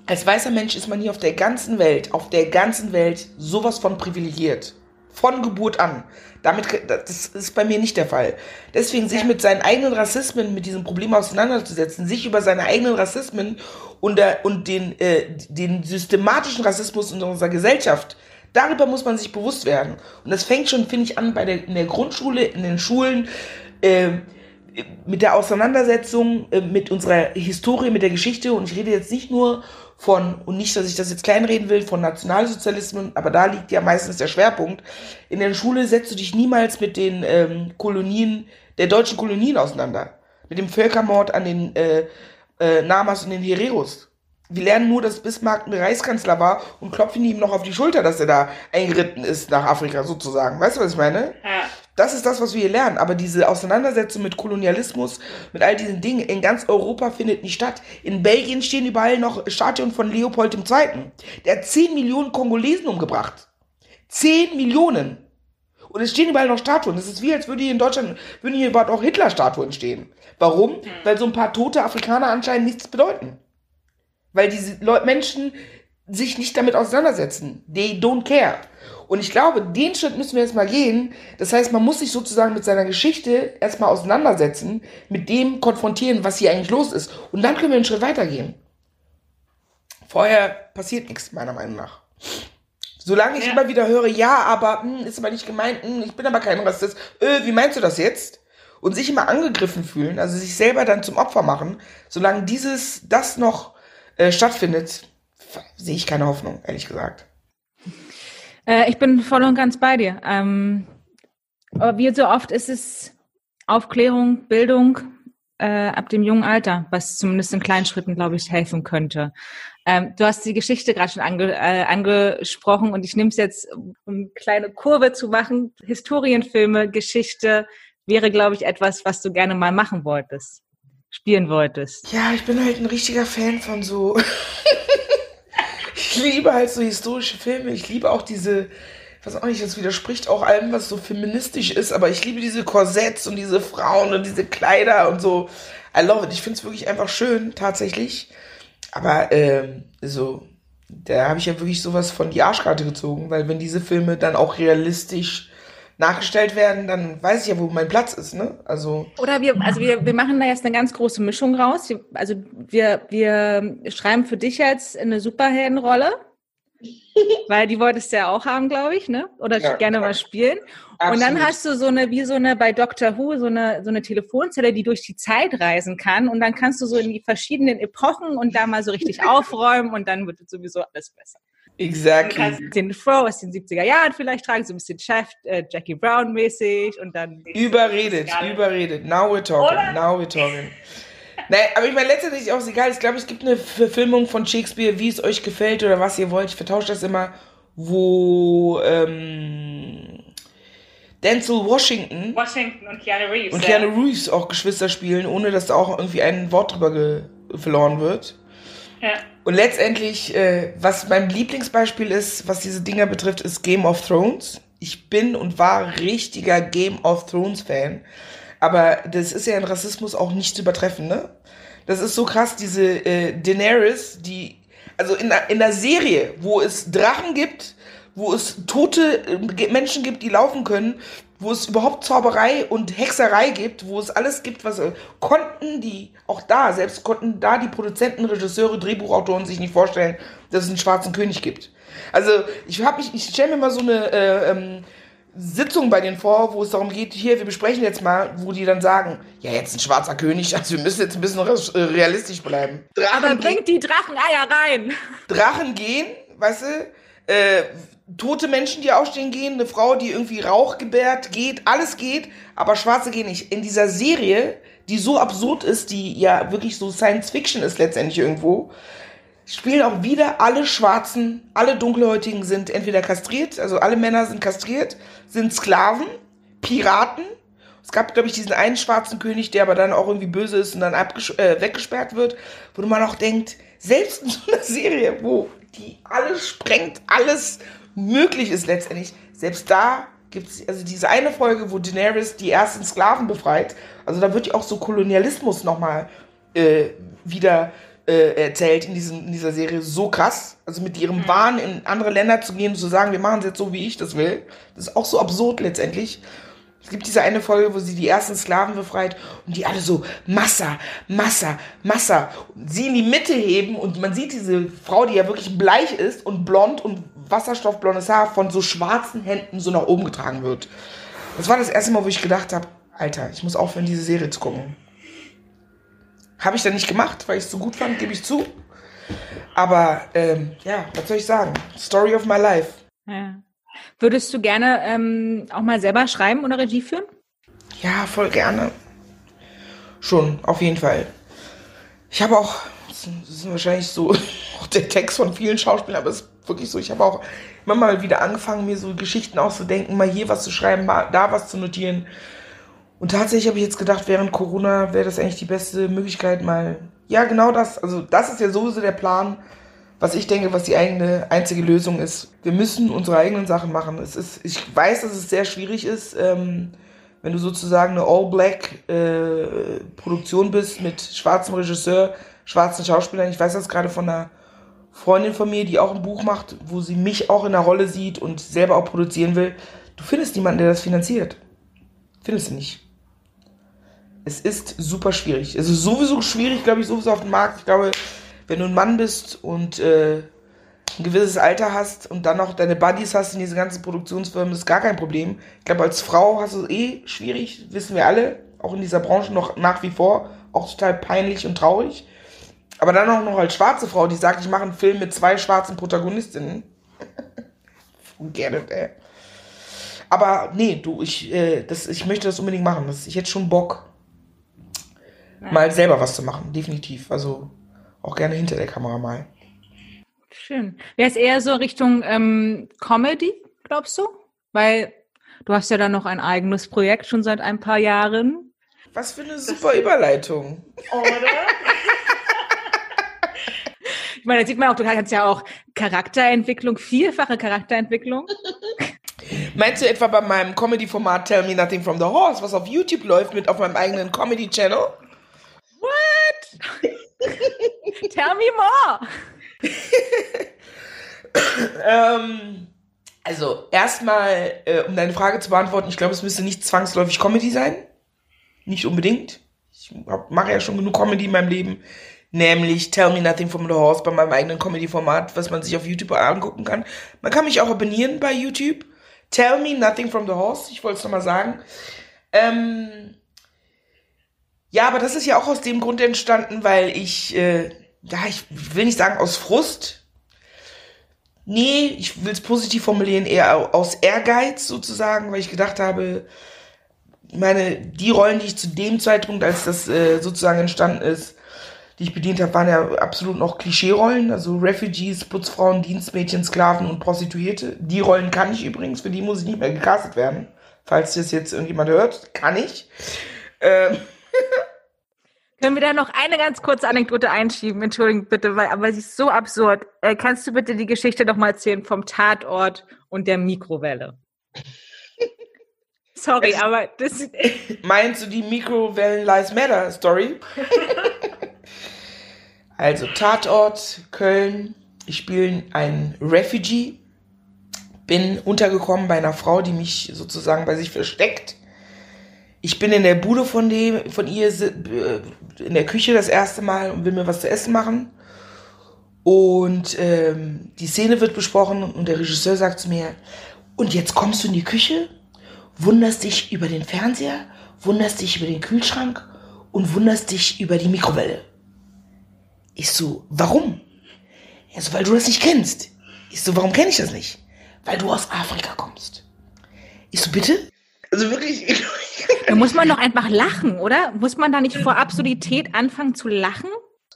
als weißer Mensch ist man hier auf der ganzen Welt, auf der ganzen Welt sowas von privilegiert. Von Geburt an. Damit, das ist bei mir nicht der Fall. Deswegen sich mit seinen eigenen Rassismen, mit diesem Problem auseinanderzusetzen, sich über seine eigenen Rassismen und, und den, äh, den systematischen Rassismus in unserer Gesellschaft, darüber muss man sich bewusst werden. Und das fängt schon, finde ich, an bei der, in der Grundschule, in den Schulen, äh, mit der Auseinandersetzung äh, mit unserer Historie, mit der Geschichte. Und ich rede jetzt nicht nur von, und nicht, dass ich das jetzt kleinreden will, von Nationalsozialismus, aber da liegt ja meistens der Schwerpunkt. In der Schule setzt du dich niemals mit den ähm, Kolonien, der deutschen Kolonien auseinander. Mit dem Völkermord an den äh, äh, Namas und den Hereros. Wir lernen nur, dass Bismarck ein Reichskanzler war und klopfen ihm noch auf die Schulter, dass er da eingeritten ist nach Afrika sozusagen. Weißt du, was ich meine? Ja. Das ist das, was wir hier lernen. Aber diese Auseinandersetzung mit Kolonialismus, mit all diesen Dingen in ganz Europa findet nicht statt. In Belgien stehen überall noch Statuen von Leopold II. Der hat 10 Millionen Kongolesen umgebracht. 10 Millionen. Und es stehen überall noch Statuen. Das ist wie, als würde hier in Deutschland, würden hier überhaupt auch Hitler-Statuen stehen. Warum? Weil so ein paar tote Afrikaner anscheinend nichts bedeuten. Weil diese Leu Menschen sich nicht damit auseinandersetzen. They don't care. Und ich glaube, den Schritt müssen wir jetzt mal gehen. Das heißt, man muss sich sozusagen mit seiner Geschichte erstmal auseinandersetzen, mit dem konfrontieren, was hier eigentlich los ist. Und dann können wir einen Schritt weitergehen. Vorher passiert nichts, meiner Meinung nach. Solange ich Ja. immer wieder höre, ja, aber hm, ist aber nicht gemeint, hm, ich bin aber kein Rassist, äh, wie meinst du das jetzt? Und sich immer angegriffen fühlen, also sich selber dann zum Opfer machen, solange dieses, das noch äh, stattfindet, sehe ich keine Hoffnung, ehrlich gesagt. Äh, ich bin voll und ganz bei dir. Ähm, aber wie so oft ist es Aufklärung, Bildung äh, ab dem jungen Alter, was zumindest in kleinen Schritten, glaube ich, helfen könnte. Ähm, du hast die Geschichte gerade schon ange, äh, angesprochen und ich nehme es jetzt, um eine kleine Kurve zu machen. Historienfilme, Geschichte wäre, glaube ich, etwas, was du gerne mal machen wolltest, spielen wolltest. Ja, ich bin halt ein richtiger Fan von so. ich liebe halt so historische Filme. Ich liebe auch diese, ich weiß auch nicht, das widerspricht auch allem, was so feministisch ist, aber ich liebe diese Korsetts und diese Frauen und diese Kleider und so. I love it. Ich finde es wirklich einfach schön, tatsächlich. Aber ähm, so, da habe ich ja wirklich sowas von die Arschkarte gezogen, weil wenn diese Filme dann auch realistisch nachgestellt werden, dann weiß ich ja, wo mein Platz ist, ne? Also. Oder wir, also wir, wir machen da jetzt eine ganz große Mischung raus. Wir- Also wir, wir schreiben für dich jetzt eine Superheldenrolle, weil die wolltest du ja auch haben, glaube ich, ne? Oder Ja, gerne klar. mal spielen. Und dann absolut. hast du so eine, wie so eine bei Dr. Who, so eine, so eine Telefonzelle, die durch die Zeit reisen kann. Und dann kannst du so in die verschiedenen Epochen und da mal so richtig aufräumen und dann wird sowieso alles besser. Exactly. Den Fro aus den 70er Jahren vielleicht tragen, so ein bisschen Chef, äh, Jackie Brown mäßig und dann Überredet, überredet. Now we're talking, Oder? now we're talking. Nein, aber ich meine, letztendlich ist auch egal. Ich glaube, es gibt eine Verfilmung von Shakespeare, wie es euch gefällt oder was ihr wollt. Ich vertausche das immer, wo ähm, Denzel Washington Washington und Keanu Reeves. und. Keanu Reeves auch Geschwister spielen, ohne dass da auch irgendwie ein Wort drüber verloren wird. Und letztendlich, äh, was mein Lieblingsbeispiel ist, was diese Dinger betrifft, ist Game of Thrones. Ich bin und war richtiger Game of Thrones Fan. Aber das ist ja in Rassismus auch nicht zu übertreffen, ne? Das ist so krass, diese äh, Daenerys, die, also in, in der Serie, wo es Drachen gibt, wo es tote äh, Menschen gibt, die laufen können, wo es überhaupt Zauberei und Hexerei gibt, wo es alles gibt, was äh, konnten die, auch da, selbst konnten da die Produzenten, Regisseure, Drehbuchautoren sich nicht vorstellen, dass es einen schwarzen König gibt. Also ich habe mich, ich stelle mir mal so eine äh, ähm, Sitzung bei denen vor, wo es darum geht, hier, wir besprechen jetzt mal, wo die dann sagen, ja, jetzt ein schwarzer König, also wir müssen jetzt ein bisschen äh, realistisch bleiben. Drachen, Aber bringt die Dracheneier rein. Drachen gehen, weißt du, äh, tote Menschen, die aufstehen, gehen, eine Frau, die irgendwie Rauch gebärt, geht, alles geht, aber Schwarze gehen nicht. In dieser Serie, die so absurd ist, die ja wirklich so Science Fiction ist letztendlich irgendwo, spielen auch wieder alle Schwarzen, alle Dunkelhäutigen sind entweder kastriert, also alle Männer sind kastriert, sind Sklaven, Piraten. Es gab, glaube ich, diesen einen schwarzen König, der aber dann auch irgendwie böse ist und dann äh, weggesperrt wird, wo man auch denkt, selbst in so einer Serie, wo die alles sprengt, alles möglich ist letztendlich, selbst da gibt es, also diese eine Folge, wo Daenerys die ersten Sklaven befreit, also da wird ja auch so Kolonialismus nochmal äh, wieder äh, erzählt in, diesem, in dieser Serie so krass. Also mit ihrem Wahn in andere Länder zu gehen und zu sagen, wir machen es jetzt so, wie ich das will. Das ist auch so absurd letztendlich. Es gibt diese eine Folge, wo sie die ersten Sklaven befreit und die alle so Massa, Massa, Massa. Und sie in die Mitte heben und man sieht diese Frau, die ja wirklich bleich ist und blond und wasserstoffblondes Haar von so schwarzen Händen so nach oben getragen wird. Das war das erste Mal, wo ich gedacht habe, Alter, ich muss aufhören, diese Serie zu gucken. Habe ich dann nicht gemacht, weil ich es so gut fand, gebe ich zu. Aber ähm, ja, was soll ich sagen? Story of my life. Ja. Würdest du gerne ähm, auch mal selber schreiben oder Regie führen? Ja, voll gerne. Schon, auf jeden Fall. Ich habe auch Das ist wahrscheinlich so auch der Text von vielen Schauspielern, aber es wirklich so. Ich habe auch immer mal wieder angefangen, mir so Geschichten auszudenken, mal hier was zu schreiben, mal da was zu notieren. Und tatsächlich habe ich jetzt gedacht, während Corona wäre das eigentlich die beste Möglichkeit, mal, ja, genau das. Also, das ist ja sowieso der Plan, was ich denke, was die eigene, einzige Lösung ist. Wir müssen unsere eigenen Sachen machen. Es ist, ich weiß, dass es sehr schwierig ist, ähm, wenn du sozusagen eine All-Black-Produktion äh, bist mit schwarzem Regisseur, schwarzen Schauspielern. Ich weiß das gerade von einer Freundin von mir, die auch ein Buch macht, wo sie mich auch in der Rolle sieht und selber auch produzieren will. Du findest niemanden, der das finanziert. Findest du nicht. Es ist super schwierig. Es ist sowieso schwierig, glaube ich, sowieso auf dem Markt. Ich glaube, wenn du ein Mann bist und äh, ein gewisses Alter hast und dann noch deine Buddies hast in diesen ganzen Produktionsfirmen, ist gar kein Problem. Ich glaube, als Frau hast du es eh schwierig, wissen wir alle, auch in dieser Branche noch nach wie vor, auch total peinlich und traurig. Aber dann auch noch als schwarze Frau, die sagt, ich mache einen Film mit zwei schwarzen Protagonistinnen. Gerne, ey. Aber nee, du, ich, äh, das, ich möchte das unbedingt machen. Das, ich hätte schon Bock, mal selber was zu machen, definitiv. Also auch gerne hinter der Kamera mal. Schön. Wäre es eher so Richtung ähm, Comedy, glaubst du? Weil du hast ja dann noch ein eigenes Projekt schon seit ein paar Jahren. Was für eine super Überleitung. Oder? ich meine, da sieht man auch, du kannst ja auch Charakterentwicklung, vierfache Charakterentwicklung. Meinst du etwa bei meinem Comedy-Format Tell Me Nothing from the Horse, was auf YouTube läuft, mit auf meinem eigenen Comedy-Channel? What? Tell me more. ähm, also, erstmal, äh, um deine Frage zu beantworten, ich glaube, es müsste nicht zwangsläufig Comedy sein. Nicht unbedingt. Ich mache ja schon genug Comedy in meinem Leben. Nämlich Tell Me Nothing from the Horse bei meinem eigenen Comedy-Format, was man sich auf YouTube angucken kann. Man kann mich auch abonnieren bei YouTube. Tell Me Nothing from the Horse, ich wollte es nochmal sagen. Ähm, ja, aber das ist ja auch aus dem Grund entstanden, weil ich äh, ja, ich will nicht sagen aus Frust. Nee, ich will es positiv formulieren, eher aus Ehrgeiz sozusagen, weil ich gedacht habe, meine, die Rollen, die ich zu dem Zeitpunkt, als das äh, sozusagen entstanden ist, die ich bedient habe, waren ja absolut noch Klischee-Rollen, also Refugees, Putzfrauen, Dienstmädchen, Sklaven und Prostituierte. Die Rollen kann ich übrigens, für die muss ich nicht mehr gecastet werden. Falls das jetzt irgendjemand hört, kann ich. Ähm Können wir da noch eine ganz kurze Anekdote einschieben? Entschuldigung bitte, weil, aber sie ist so absurd. Äh, kannst du bitte die Geschichte noch mal erzählen vom Tatort und der Mikrowelle? Sorry, es, aber das. Meinst du die Mikrowellen Lies Matter Story? Also Tatort Köln. Ich spiele einen Refugee. Bin untergekommen bei einer Frau, die mich sozusagen bei sich versteckt ich bin in der Bude von dem, von ihr äh, in der Küche das erste Mal und will mir was zu essen machen. Und ähm, die Szene wird besprochen und der Regisseur sagt zu mir, und jetzt kommst du in die Küche, wunderst dich über den Fernseher, wunderst dich über den Kühlschrank und wunderst dich über die Mikrowelle. Ich so, warum? Er so, weil du das nicht kennst. Ich so, warum kenne ich das nicht? Weil du aus Afrika kommst. Ich so, bitte? Also wirklich. Da muss man doch einfach lachen, oder? Muss man da nicht vor Absurdität anfangen zu lachen?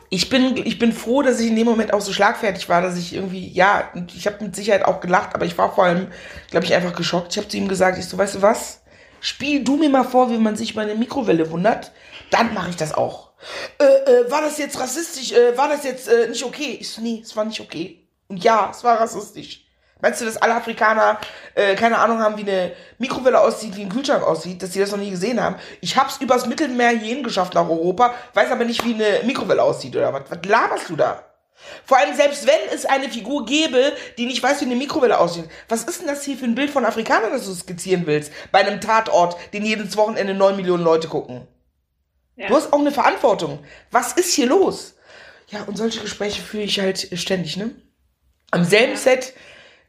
Ich bin, ich bin froh, dass ich in dem Moment auch so schlagfertig war, dass ich irgendwie, ja, ich habe mit Sicherheit auch gelacht, aber ich war vor allem, glaube ich, einfach geschockt. Ich habe zu ihm gesagt, ich so, weißt du was? Spiel du mir mal vor, wie man sich bei einer Mikrowelle wundert, dann mache ich das auch. Äh, äh, war das jetzt rassistisch? Äh, war das jetzt äh, nicht okay? Ich so, nee, es war nicht okay. Und ja, es war rassistisch. Meinst du, dass alle Afrikaner äh, keine Ahnung haben, wie eine Mikrowelle aussieht, wie ein Kühlschrank aussieht, dass sie das noch nie gesehen haben? Ich hab's übers Mittelmeer hierhin geschafft nach Europa, weiß aber nicht, wie eine Mikrowelle aussieht oder was. Was laberst du da? Vor allem selbst wenn es eine Figur gäbe, die nicht weiß, wie eine Mikrowelle aussieht. Was ist denn das hier für ein Bild von Afrikanern, das du skizzieren willst? Bei einem Tatort, den jedes Wochenende neun Millionen Leute gucken. Ja. Du hast auch eine Verantwortung. Was ist hier los? Ja, und solche Gespräche führe ich halt ständig, ne? Am selben ja. Set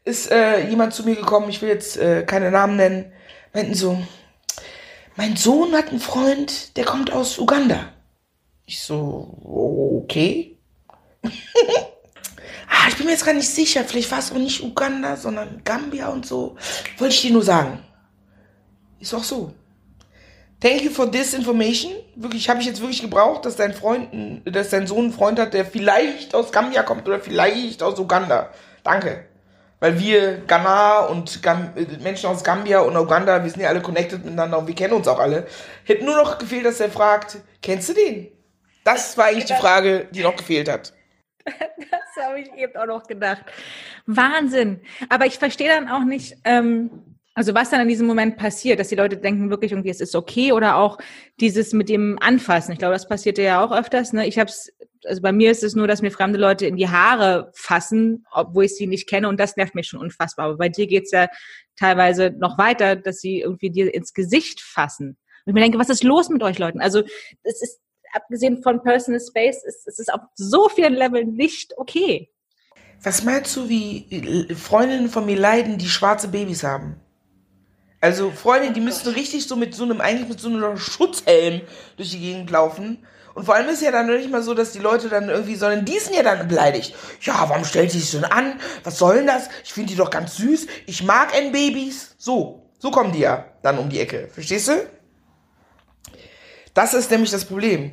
ist äh, jemand zu mir gekommen, ich will jetzt äh, keine Namen nennen, meinten so, mein Sohn hat einen Freund, der kommt aus Uganda. Ich so, okay. ah, ich bin mir jetzt gar nicht sicher, vielleicht war es auch nicht Uganda, sondern Gambia und so. Wollte ich dir nur sagen. Ist auch so. Thank you for this information. Wirklich, habe ich jetzt wirklich gebraucht, dass dein Freund, dass dein Sohn einen Freund hat, der vielleicht aus Gambia kommt oder vielleicht aus Uganda. Danke. Weil wir Ghana und Gam Menschen aus Gambia und Uganda, wir sind ja alle connected miteinander und wir kennen uns auch alle. Hätte nur noch gefehlt, dass er fragt, kennst du den? Das war eigentlich die Frage, die noch gefehlt hat. Das habe ich eben auch noch gedacht. Wahnsinn. Aber ich verstehe dann auch nicht, ähm, also was dann in diesem Moment passiert, dass die Leute denken wirklich irgendwie, es ist okay oder auch dieses mit dem Anfassen. Ich glaube, das passiert ja auch öfters. Ne? Ich habe es, also bei mir ist es nur, dass mir fremde Leute in die Haare fassen, obwohl ich sie nicht kenne und das nervt mich schon unfassbar. Aber bei dir geht's ja teilweise noch weiter, dass sie irgendwie dir ins Gesicht fassen. Und ich mir denke, was ist los mit euch Leuten? Also es ist abgesehen von Personal Space, ist es ist auf so vielen Leveln nicht okay. Was meinst du, wie Freundinnen von mir leiden, die schwarze Babys haben? Also Freunde, die müssten richtig so mit so einem, eigentlich mit so einem Schutzhelm durch die Gegend laufen. Und vor allem ist ja dann nicht mal so, dass die Leute dann irgendwie, sondern die sind ja dann beleidigt. Ja, warum stellt sie sich so an? Was soll denn das? Ich finde die doch ganz süß. Ich mag N-Babys. So, so kommen die ja dann um die Ecke. Verstehst du? Das ist nämlich das Problem.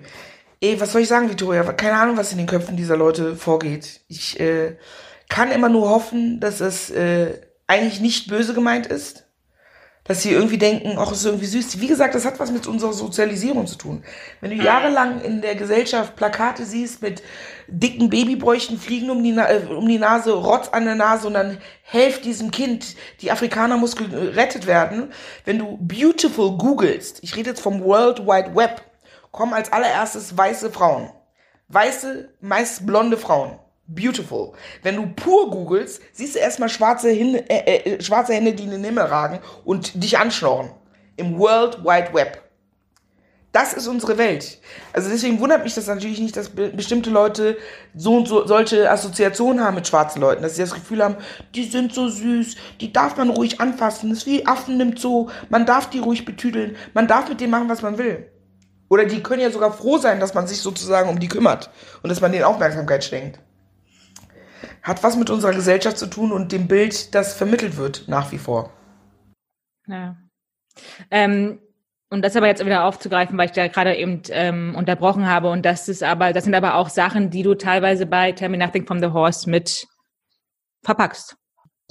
Ey, was soll ich sagen, Victoria? Keine Ahnung, was in den Köpfen dieser Leute vorgeht. Ich äh, kann immer nur hoffen, dass es äh, eigentlich nicht böse gemeint ist dass sie irgendwie denken, ach, ist irgendwie süß. Wie gesagt, das hat was mit unserer Sozialisierung zu tun. Wenn du jahrelang in der Gesellschaft Plakate siehst mit dicken Babybräuchen fliegen um die, äh, um die Nase, Rotz an der Nase und dann helft diesem Kind, die Afrikaner muss gerettet werden. Wenn du beautiful googelst, ich rede jetzt vom World Wide Web, kommen als allererstes weiße Frauen. Weiße, meist blonde Frauen. Beautiful. Wenn du pur googelst, siehst du erstmal schwarze, Hände, äh, äh, schwarze Hände, die in den Himmel ragen und dich anschnorren. Im World Wide Web. Das ist unsere Welt. Also deswegen wundert mich das natürlich nicht, dass be bestimmte Leute so und so solche Assoziationen haben mit schwarzen Leuten, dass sie das Gefühl haben, die sind so süß, die darf man ruhig anfassen, das ist wie Affen im Zoo, man darf die ruhig betüdeln, man darf mit denen machen, was man will. Oder die können ja sogar froh sein, dass man sich sozusagen um die kümmert und dass man denen Aufmerksamkeit schenkt hat was mit unserer Gesellschaft zu tun und dem Bild, das vermittelt wird, nach wie vor. Ja. Ähm, und das aber jetzt wieder aufzugreifen, weil ich da gerade eben ähm, unterbrochen habe. Und das ist aber, das sind aber auch Sachen, die du teilweise bei Tell Me Nothing from the Horse mit verpackst.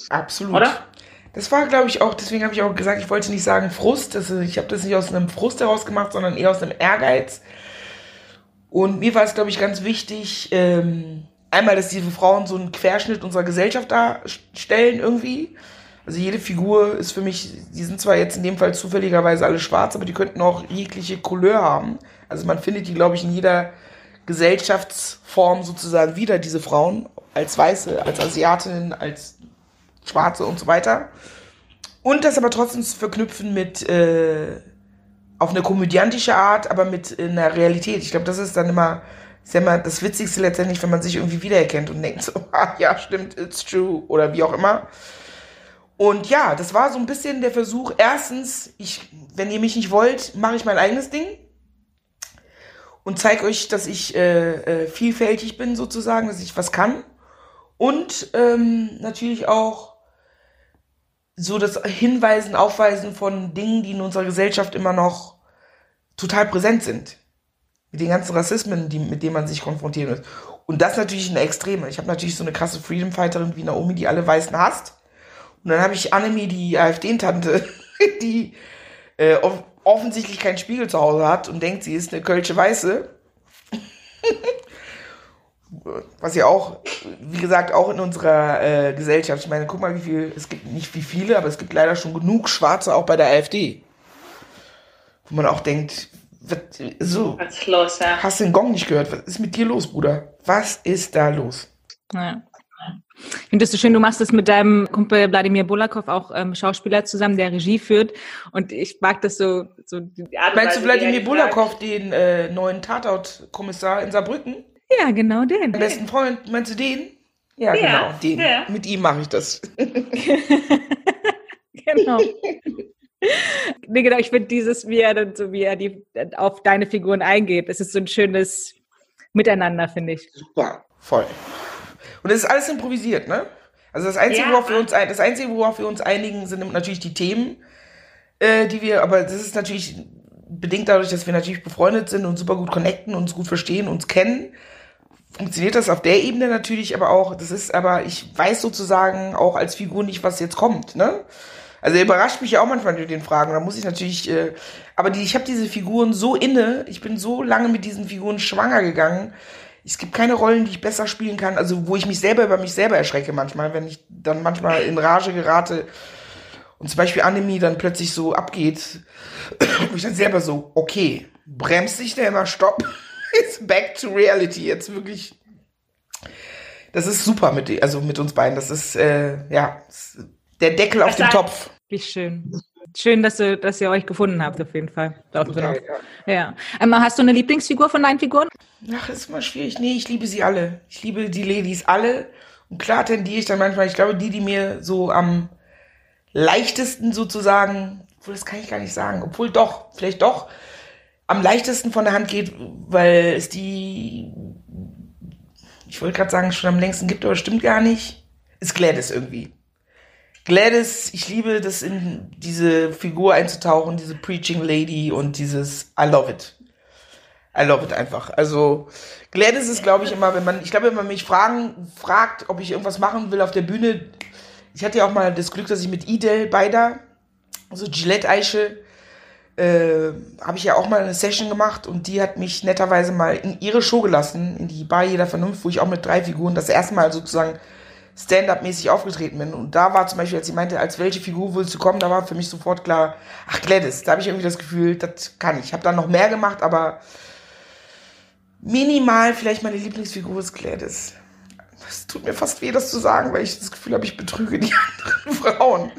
Absolut. Oder? Das war, glaube ich, auch, deswegen habe ich auch gesagt, ich wollte nicht sagen Frust. Das, ich habe das nicht aus einem Frust heraus gemacht, sondern eher aus einem Ehrgeiz. Und mir war es, glaube ich, ganz wichtig, ähm, einmal, dass diese Frauen so einen Querschnitt unserer Gesellschaft darstellen irgendwie. Also jede Figur ist für mich, die sind zwar jetzt in dem Fall zufälligerweise alle schwarz, aber die könnten auch jegliche Couleur haben. Also man findet die, glaube ich, in jeder Gesellschaftsform sozusagen wieder, diese Frauen, als Weiße, als Asiatinnen, als Schwarze und so weiter. Und das aber trotzdem zu verknüpfen mit, äh, auf eine komödiantische Art, aber mit einer Realität. Ich glaube, das ist dann immer ist ja immer das Witzigste letztendlich, wenn man sich irgendwie wiedererkennt und denkt so, ah, ja, stimmt, it's true oder wie auch immer. Und ja, das war so ein bisschen der Versuch. Erstens, ich, wenn ihr mich nicht wollt, mache ich mein eigenes Ding und zeige euch, dass ich äh, äh, vielfältig bin sozusagen, dass ich was kann. Und ähm, natürlich auch so das Hinweisen, Aufweisen von Dingen, die in unserer Gesellschaft immer noch total präsent sind mit den ganzen Rassismen, die, mit denen man sich konfrontieren muss. Und das natürlich eine Extreme. Ich habe natürlich so eine krasse Freedom Fighterin wie Naomi, die alle Weißen hasst. Und dann habe ich Annemie, die AfD-Tante, die äh, off offensichtlich keinen Spiegel zu Hause hat und denkt, sie ist eine Kölsche Weiße. Was ja auch, wie gesagt, auch in unserer äh, Gesellschaft. Ich meine, guck mal, wie viel, es gibt nicht wie viele, aber es gibt leider schon genug Schwarze auch bei der AfD. Wo man auch denkt, so. Was ist los, ja? Hast du den Gong nicht gehört? Was ist mit dir los, Bruder? Was ist da los? Ja. Ich finde es so schön, du machst das mit deinem Kumpel Wladimir Bulakov, auch ähm, Schauspieler zusammen, der Regie führt. Und ich mag das so. so Meinst du Wladimir Bulakov, den äh, neuen Tatort-Kommissar in Saarbrücken? Ja, genau den. Dein besten Freund, meinst du den? Ja, ja genau, den. Ja. Mit ihm mache ich das. genau. nee, genau, ich finde dieses, wie er dann so, wie er die, auf deine Figuren eingeht, das ist so ein schönes Miteinander, finde ich. Super, voll. Und es ist alles improvisiert, ne? Also das Einzige, ja. worauf wir uns, das Einzige, worauf wir uns einigen, sind natürlich die Themen, äh, die wir, aber das ist natürlich bedingt dadurch, dass wir natürlich befreundet sind und super gut connecten, uns gut verstehen, uns kennen, funktioniert das auf der Ebene natürlich, aber auch, das ist aber, ich weiß sozusagen auch als Figur nicht, was jetzt kommt, ne? Also er überrascht mich ja auch manchmal mit den Fragen. Da muss ich natürlich, äh, aber die, ich habe diese Figuren so inne, ich bin so lange mit diesen Figuren schwanger gegangen. Es gibt keine Rollen, die ich besser spielen kann, also wo ich mich selber über mich selber erschrecke manchmal, wenn ich dann manchmal in Rage gerate und zum Beispiel Annemie dann plötzlich so abgeht, wo ich dann selber so, okay, bremst dich der immer, stopp, it's back to reality, jetzt wirklich. Das ist super mit, also mit uns beiden. Das ist, äh, ja, der Deckel auf dem Topf. Wie schön. Schön, dass, du, dass ihr euch gefunden habt, auf jeden Fall. Okay, ja. ja. Ähm, hast du eine Lieblingsfigur von deinen Figuren? Ach, ist immer schwierig. Nee, ich liebe sie alle. Ich liebe die Ladies alle. Und klar tendiere ich dann manchmal, ich glaube, die, die mir so am leichtesten sozusagen, obwohl das kann ich gar nicht sagen, obwohl doch, vielleicht doch, am leichtesten von der Hand geht, weil es die, ich wollte gerade sagen, schon am längsten gibt, aber stimmt gar nicht, ist Gladys irgendwie. Gladys, ich liebe das in diese Figur einzutauchen, diese Preaching Lady und dieses I love it. I love it einfach. Also Gladys ist, glaube ich, immer, wenn man, ich glaube, wenn man mich fragen, fragt, ob ich irgendwas machen will auf der Bühne, ich hatte ja auch mal das Glück, dass ich mit Idel beider, also Gillette Eiche, äh, habe ich ja auch mal eine Session gemacht und die hat mich netterweise mal in ihre Show gelassen, in die Bar jeder Vernunft, wo ich auch mit drei Figuren das erste Mal sozusagen Stand-up-mäßig aufgetreten bin. Und da war zum Beispiel, als sie meinte, als welche Figur willst du kommen, da war für mich sofort klar, ach Gladys, da habe ich irgendwie das Gefühl, das kann ich. Ich habe dann noch mehr gemacht, aber minimal vielleicht meine Lieblingsfigur ist Gladys. Es tut mir fast weh, das zu sagen, weil ich das Gefühl habe, ich betrüge die anderen Frauen.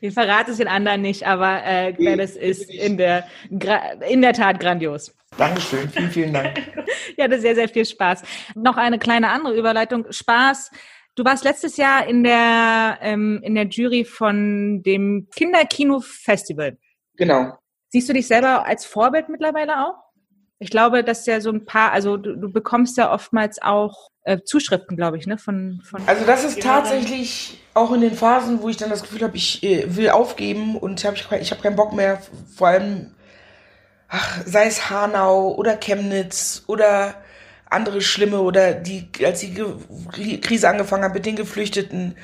Wir verraten es den anderen nicht, aber äh, Gladys ist in der, in der Tat grandios. Dankeschön, vielen, vielen Dank. ja, das sehr, sehr viel Spaß. Noch eine kleine andere Überleitung. Spaß. Du warst letztes Jahr in der, ähm, in der Jury von dem Kinderkino-Festival. Genau. Siehst du dich selber als Vorbild mittlerweile auch? Ich glaube, dass ja so ein paar, also du, du bekommst ja oftmals auch äh, Zuschriften, glaube ich, ne? Von, von also das ist tatsächlich auch in den Phasen, wo ich dann das Gefühl habe, ich äh, will aufgeben und hab ich, ich habe keinen Bock mehr, vor allem ach, sei es Hanau oder Chemnitz oder andere schlimme oder die, als die Krise angefangen hat mit den Geflüchteten.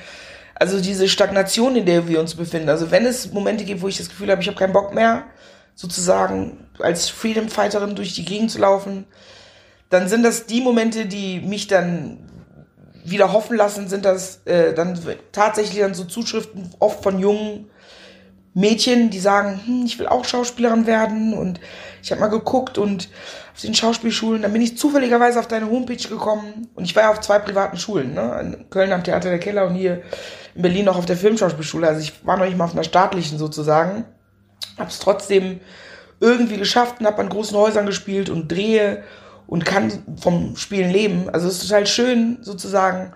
Also diese Stagnation, in der wir uns befinden. Also wenn es Momente gibt, wo ich das Gefühl habe, ich habe keinen Bock mehr, sozusagen als Freedom Fighterin durch die Gegend zu laufen, dann sind das die Momente, die mich dann wieder hoffen lassen, sind das äh, dann tatsächlich dann so Zuschriften oft von jungen Mädchen, die sagen, hm, ich will auch Schauspielerin werden und ich habe mal geguckt und auf den Schauspielschulen, dann bin ich zufälligerweise auf deine Homepage gekommen und ich war ja auf zwei privaten Schulen, ne? in Köln am Theater der Keller und hier in Berlin noch auf der Filmschauspielschule, also ich war noch nicht mal auf einer staatlichen sozusagen, habe es trotzdem irgendwie geschafft und habe an großen Häusern gespielt und drehe und kann vom Spielen leben. Also es ist total schön sozusagen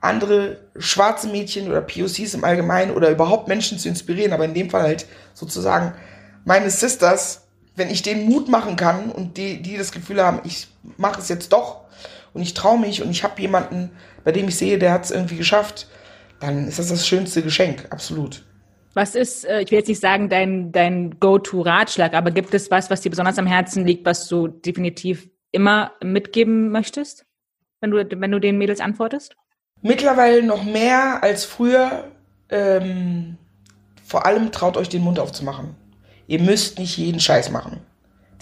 andere schwarze Mädchen oder POCs im Allgemeinen oder überhaupt Menschen zu inspirieren, aber in dem Fall halt sozusagen meine Sisters, wenn ich denen Mut machen kann und die, die das Gefühl haben, ich mache es jetzt doch und ich traue mich und ich habe jemanden, bei dem ich sehe, der hat es irgendwie geschafft, dann ist das das schönste Geschenk, absolut. Was ist, äh, ich will jetzt nicht sagen, dein, dein Go-To-Ratschlag, aber gibt es was, was dir besonders am Herzen liegt, was du definitiv immer mitgeben möchtest, wenn du, wenn du den Mädels antwortest? Mittlerweile noch mehr als früher. Ähm, vor allem traut euch den Mund aufzumachen. Ihr müsst nicht jeden Scheiß machen.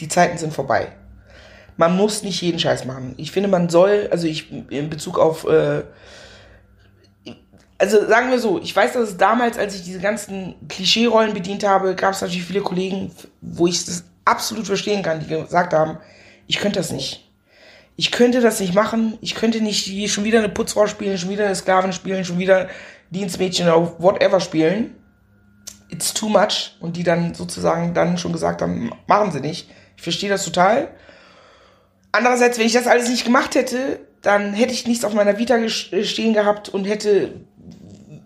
Die Zeiten sind vorbei. Man muss nicht jeden Scheiß machen. Ich finde, man soll, also ich in Bezug auf, äh, also sagen wir so, ich weiß, dass es damals, als ich diese ganzen Klischee-Rollen bedient habe, gab es natürlich viele Kollegen, wo ich das absolut verstehen kann, die gesagt haben, ich könnte das nicht ich könnte das nicht machen. Ich könnte nicht schon wieder eine Putzfrau spielen, schon wieder eine Sklavin spielen, schon wieder Dienstmädchen oder whatever spielen. It's too much. Und die dann sozusagen dann schon gesagt haben, machen sie nicht. Ich verstehe das total. Andererseits, wenn ich das alles nicht gemacht hätte, dann hätte ich nichts auf meiner Vita stehen gehabt und hätte,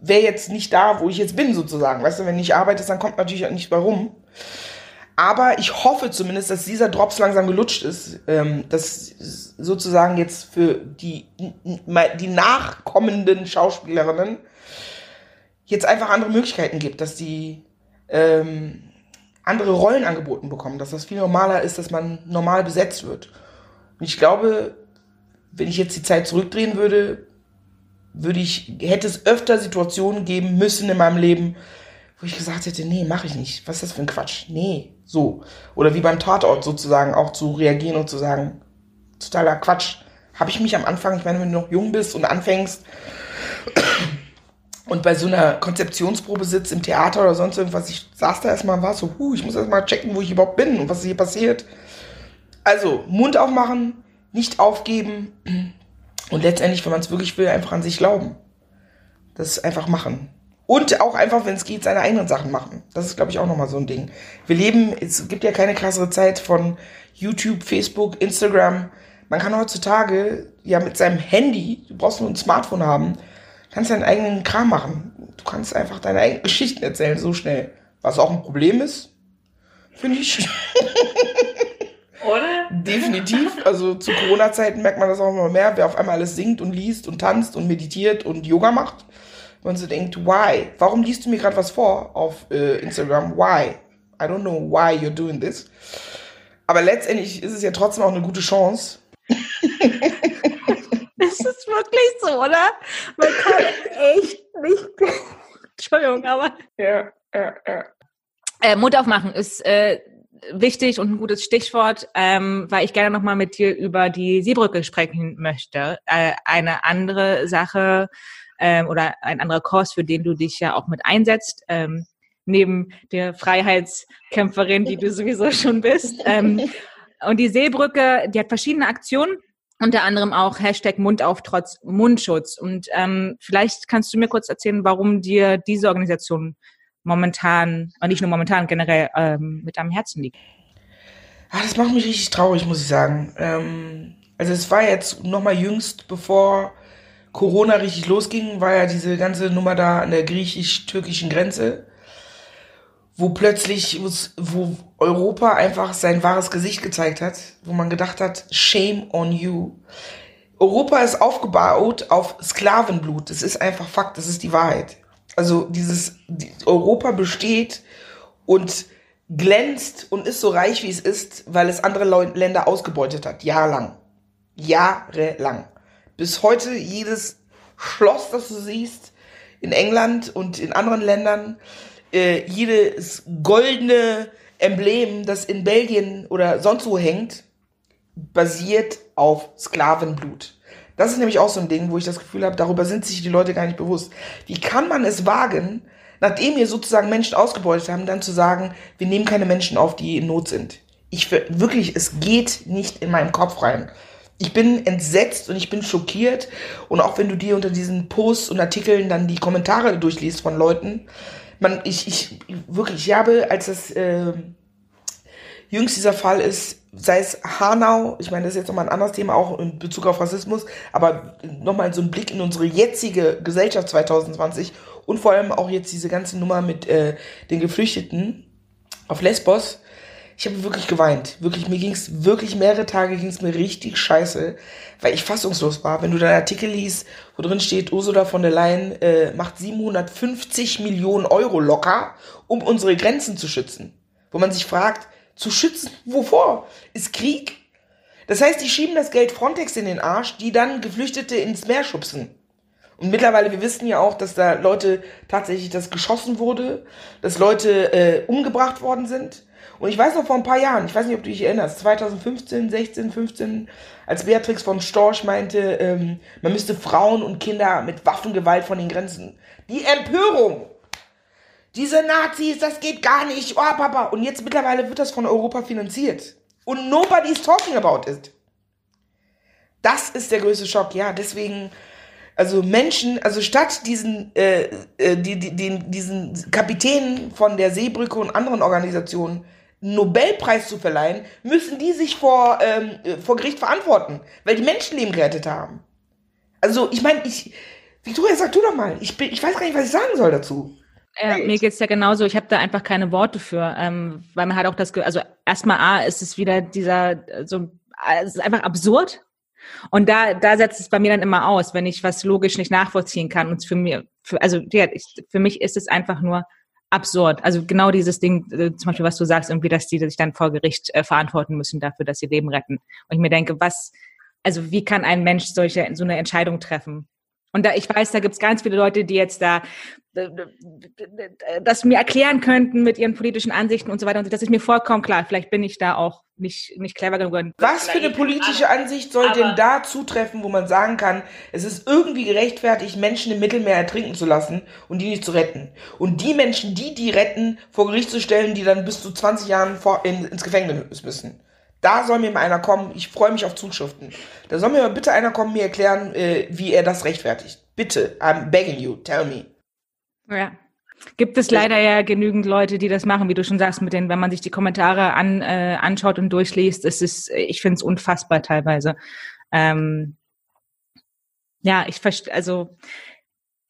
wäre jetzt nicht da, wo ich jetzt bin, sozusagen. Weißt du, wenn ich arbeite, dann kommt natürlich auch nicht warum. Aber ich hoffe zumindest, dass dieser Drops langsam gelutscht ist, ähm, dass sozusagen jetzt für die, die nachkommenden Schauspielerinnen jetzt einfach andere Möglichkeiten gibt, dass die ähm, andere Rollen angeboten bekommen, dass das viel normaler ist, dass man normal besetzt wird. Und ich glaube, wenn ich jetzt die Zeit zurückdrehen würde, würde ich, hätte es öfter Situationen geben müssen in meinem Leben, wo ich gesagt hätte, nee, mache ich nicht. Was ist das für ein Quatsch? Nee, so. Oder wie beim Tatort sozusagen auch zu reagieren und zu sagen, totaler Quatsch. Habe ich mich am Anfang, ich meine, wenn du noch jung bist und anfängst und bei so einer Konzeptionsprobe sitzt im Theater oder sonst irgendwas, ich saß da erstmal und war so, huh, ich muss erstmal checken, wo ich überhaupt bin und was hier passiert. Also, Mund aufmachen, nicht aufgeben und letztendlich, wenn man es wirklich will, einfach an sich glauben. Das einfach machen. Und auch einfach, wenn es geht, seine eigenen Sachen machen. Das ist, glaube ich, auch nochmal so ein Ding. Wir leben, es gibt ja keine krassere Zeit von YouTube, Facebook, Instagram. Man kann heutzutage ja mit seinem Handy, du brauchst nur ein Smartphone haben, kannst deinen eigenen Kram machen. Du kannst einfach deine eigenen Geschichten erzählen, so schnell. Was auch ein Problem ist, finde ich. Oder? Definitiv. Also zu Corona-Zeiten merkt man das auch immer mehr, wer auf einmal alles singt und liest und tanzt und meditiert und Yoga macht. Und so denkt, why? Warum liest du mir gerade was vor auf äh, Instagram? Why? I don't know why you're doing this. Aber letztendlich ist es ja trotzdem auch eine gute Chance. Das ist wirklich so, oder? Man kann echt nicht. Entschuldigung, aber. Ja, ja, ja. Äh, Mund aufmachen ist äh, wichtig und ein gutes Stichwort, ähm, weil ich gerne nochmal mit dir über die Seebrücke sprechen möchte. Äh, eine andere Sache ähm, oder ein anderer Kurs, für den du dich ja auch mit einsetzt, ähm, neben der Freiheitskämpferin, die du sowieso schon bist. Ähm, und die Seebrücke, die hat verschiedene Aktionen unter anderem auch Hashtag Mund auf trotz Mundschutz. Und ähm, vielleicht kannst du mir kurz erzählen, warum dir diese Organisation momentan, und nicht nur momentan, generell ähm, mit am Herzen liegt. Ah, das macht mich richtig traurig, muss ich sagen. Ähm, also es war jetzt nochmal jüngst, bevor Corona richtig losging, war ja diese ganze Nummer da an der griechisch-türkischen Grenze, wo plötzlich, wo Europa einfach sein wahres Gesicht gezeigt hat, wo man gedacht hat, shame on you. Europa ist aufgebaut auf Sklavenblut. Das ist einfach Fakt, das ist die Wahrheit. Also dieses die, Europa besteht und glänzt und ist so reich, wie es ist, weil es andere Leu Länder ausgebeutet hat. Jahrelang. Jahrelang. Bis heute jedes Schloss, das du siehst, in England und in anderen Ländern, äh, jedes goldene Emblem, das in Belgien oder sonst wo hängt, basiert auf Sklavenblut. Das ist nämlich auch so ein Ding, wo ich das Gefühl habe, darüber sind sich die Leute gar nicht bewusst. Wie kann man es wagen, nachdem wir sozusagen Menschen ausgebeutet haben, dann zu sagen, wir nehmen keine Menschen auf, die in Not sind? Ich wirklich, es geht nicht in meinen Kopf rein. Ich bin entsetzt und ich bin schockiert. Und auch wenn du dir unter diesen Posts und Artikeln dann die Kommentare durchliest von Leuten, man, ich, ich, wirklich, ich habe, als das äh, jüngst dieser Fall ist, sei es Hanau, ich meine, das ist jetzt nochmal ein anderes Thema, auch in Bezug auf Rassismus, aber nochmal so ein Blick in unsere jetzige Gesellschaft 2020 und vor allem auch jetzt diese ganze Nummer mit äh, den Geflüchteten auf Lesbos. Ich habe wirklich geweint. Wirklich, mir ging es wirklich mehrere Tage ging es mir richtig scheiße, weil ich fassungslos war. Wenn du deinen Artikel liest, wo drin steht, Ursula von der Leyen äh, macht 750 Millionen Euro locker, um unsere Grenzen zu schützen. Wo man sich fragt, zu schützen. Wovor? Ist Krieg? Das heißt, die schieben das Geld Frontex in den Arsch, die dann Geflüchtete ins Meer schubsen. Und mittlerweile, wir wissen ja auch, dass da Leute tatsächlich das geschossen wurde, dass Leute äh, umgebracht worden sind. Und ich weiß noch vor ein paar Jahren, ich weiß nicht, ob du dich erinnerst, 2015, 16, 15, als Beatrix von Storch meinte, ähm, man müsste Frauen und Kinder mit Waffengewalt von den Grenzen. Die Empörung diese Nazis, das geht gar nicht. Oh, Papa. Und jetzt mittlerweile wird das von Europa finanziert. Und nobody's talking about it. Das ist der größte Schock. Ja, deswegen, also Menschen, also statt diesen, äh, äh, die, die, den, diesen Kapitänen von der Seebrücke und anderen Organisationen Nobelpreis zu verleihen, müssen die sich vor, ähm, äh, vor Gericht verantworten, weil die Menschenleben gerettet haben. Also, ich meine, ich, Victoria, sag du doch mal, ich, bin, ich weiß gar nicht, was ich sagen soll dazu. Ja, mir geht's ja genauso. Ich habe da einfach keine Worte für, ähm, weil man hat auch das, Ge also erstmal A ist es wieder dieser so, es ist einfach absurd. Und da, da setzt es bei mir dann immer aus, wenn ich was logisch nicht nachvollziehen kann. Und für mir, für, also ja, ich, für mich ist es einfach nur absurd. Also genau dieses Ding, äh, zum Beispiel, was du sagst, irgendwie, dass die sich dann vor Gericht äh, verantworten müssen dafür, dass sie Leben retten. Und ich mir denke, was, also wie kann ein Mensch solche, so eine Entscheidung treffen? Und da, ich weiß, da gibt es ganz viele Leute, die jetzt da das mir erklären könnten mit ihren politischen Ansichten und so weiter. Und das ist mir vollkommen klar. Vielleicht bin ich da auch nicht, nicht clever genug. Was für eine politische Ansicht soll denn da zutreffen, wo man sagen kann, es ist irgendwie gerechtfertigt, Menschen im Mittelmeer ertrinken zu lassen und die nicht zu retten? Und die Menschen, die die retten, vor Gericht zu stellen, die dann bis zu 20 Jahren vor, in, ins Gefängnis müssen. Da soll mir mal einer kommen. Ich freue mich auf Zuschriften. Da soll mir mal bitte einer kommen, mir erklären, äh, wie er das rechtfertigt. Bitte, I'm begging you, tell me. Ja. Gibt es leider ja genügend Leute, die das machen, wie du schon sagst, mit denen, wenn man sich die Kommentare an, äh, anschaut und durchliest, es ich finde es unfassbar teilweise. Ähm, ja, ich verstehe, also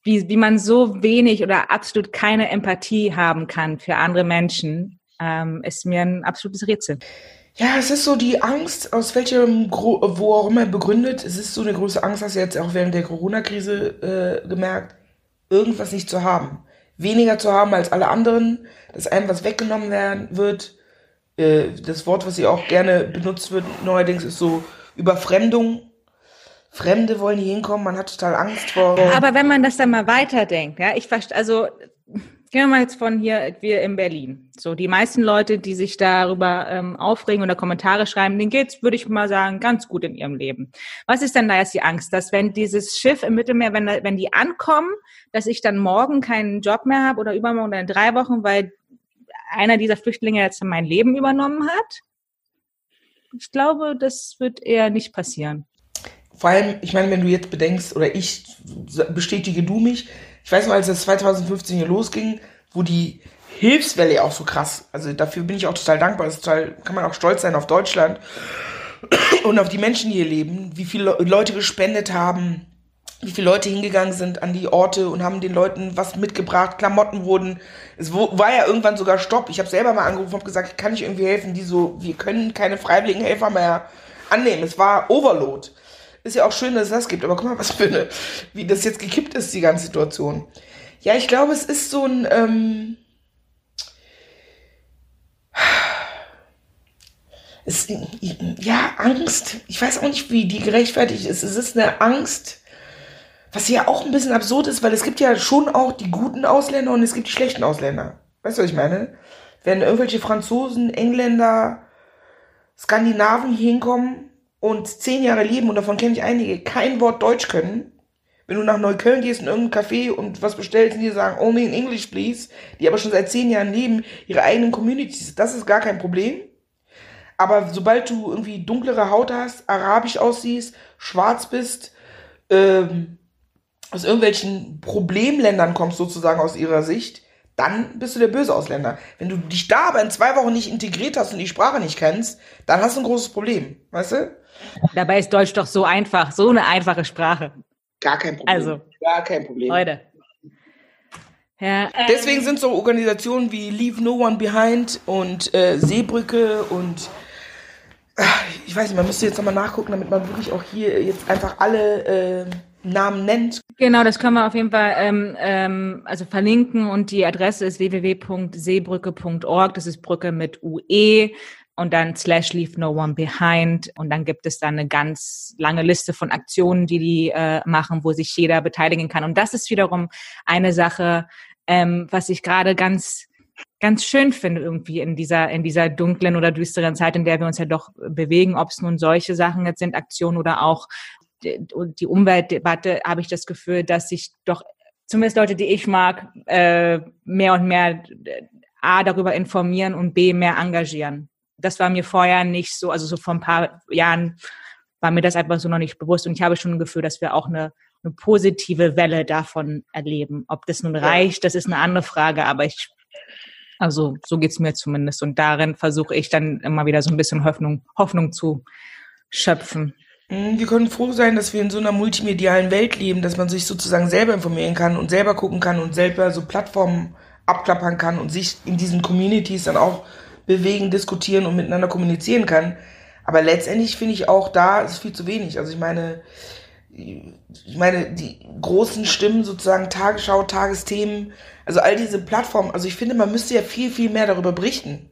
wie, wie man so wenig oder absolut keine Empathie haben kann für andere Menschen, ähm, ist mir ein absolutes Rätsel. Ja, es ist so die Angst, aus welchem, wo auch immer begründet. Es ist so eine große Angst, hast du jetzt auch während der Corona-Krise äh, gemerkt, irgendwas nicht zu haben. Weniger zu haben als alle anderen, dass einem was weggenommen werden wird. Äh, das Wort, was hier auch gerne benutzt wird neuerdings, ist so Überfremdung. Fremde wollen hier hinkommen, man hat total Angst vor. Aber wenn man das dann mal weiterdenkt, ja, ich verstehe, also Gehen wir mal jetzt von hier, wir in Berlin. So, die meisten Leute, die sich darüber ähm, aufregen oder Kommentare schreiben, denen geht's, würde ich mal sagen, ganz gut in ihrem Leben. Was ist denn da jetzt die Angst, dass wenn dieses Schiff im Mittelmeer, wenn, wenn die ankommen, dass ich dann morgen keinen Job mehr habe oder übermorgen oder in drei Wochen, weil einer dieser Flüchtlinge jetzt mein Leben übernommen hat? Ich glaube, das wird eher nicht passieren. Vor allem, ich meine, wenn du jetzt bedenkst, oder ich bestätige du mich, ich weiß noch, als das 2015 hier losging, wo die Hilfswelle auch so krass, also dafür bin ich auch total dankbar, das total, kann man auch stolz sein auf Deutschland und auf die Menschen, die hier leben, wie viele Leute gespendet haben, wie viele Leute hingegangen sind an die Orte und haben den Leuten was mitgebracht, Klamotten wurden. Es war ja irgendwann sogar Stopp. Ich habe selber mal angerufen und gesagt, kann ich irgendwie helfen? Die so, wir können keine freiwilligen Helfer mehr annehmen. Es war Overload. Ist ja auch schön, dass es das gibt, aber guck mal, was für eine, wie das jetzt gekippt ist, die ganze Situation. Ja, ich glaube, es ist so ein, ähm, es, ja, Angst. Ich weiß auch nicht, wie die gerechtfertigt ist. Es ist eine Angst, was ja auch ein bisschen absurd ist, weil es gibt ja schon auch die guten Ausländer und es gibt die schlechten Ausländer. Weißt du, was ich meine? Wenn irgendwelche Franzosen, Engländer, Skandinaven hier hinkommen, und zehn Jahre leben, und davon kenne ich einige, kein Wort Deutsch können, wenn du nach Neukölln gehst in irgendein Café und was bestellst und die sagen, only in English please, die aber schon seit zehn Jahren leben, ihre eigenen Communities, das ist gar kein Problem. Aber sobald du irgendwie dunklere Haut hast, arabisch aussiehst, schwarz bist, ähm, aus irgendwelchen Problemländern kommst sozusagen aus ihrer Sicht, dann bist du der böse Ausländer. Wenn du dich da aber in zwei Wochen nicht integriert hast und die Sprache nicht kennst, dann hast du ein großes Problem, weißt du? Dabei ist Deutsch doch so einfach, so eine einfache Sprache. Gar kein Problem. Also, gar kein Problem. Leute. Ja, ähm, Deswegen sind so Organisationen wie Leave No One Behind und äh, Seebrücke und äh, ich weiß nicht, man müsste jetzt nochmal nachgucken, damit man wirklich auch hier jetzt einfach alle äh, Namen nennt. Genau, das können wir auf jeden Fall ähm, ähm, also verlinken und die Adresse ist www.seebrücke.org. Das ist Brücke mit UE und dann slash leave no one behind und dann gibt es dann eine ganz lange Liste von Aktionen, die die äh, machen, wo sich jeder beteiligen kann. Und das ist wiederum eine Sache, ähm, was ich gerade ganz ganz schön finde irgendwie in dieser in dieser dunklen oder düsteren Zeit, in der wir uns ja doch bewegen, ob es nun solche Sachen jetzt sind, Aktionen oder auch die Umweltdebatte, habe ich das Gefühl, dass sich doch zumindest Leute, die ich mag, äh, mehr und mehr äh, A darüber informieren und B mehr engagieren. Das war mir vorher nicht so, also so vor ein paar Jahren war mir das einfach so noch nicht bewusst und ich habe schon ein Gefühl, dass wir auch eine, eine positive Welle davon erleben. Ob das nun reicht, das ist eine andere Frage, aber ich, also so geht's mir zumindest und darin versuche ich dann immer wieder so ein bisschen Hoffnung, Hoffnung zu schöpfen. Mhm, wir können froh sein, dass wir in so einer multimedialen Welt leben, dass man sich sozusagen selber informieren kann und selber gucken kann und selber so Plattformen abklappern kann und sich in diesen Communities dann auch bewegen, diskutieren und miteinander kommunizieren kann. Aber letztendlich finde ich auch da ist viel zu wenig. Also ich meine, ich meine, die großen Stimmen sozusagen, Tagesschau, Tagesthemen, also all diese Plattformen, also ich finde, man müsste ja viel, viel mehr darüber berichten.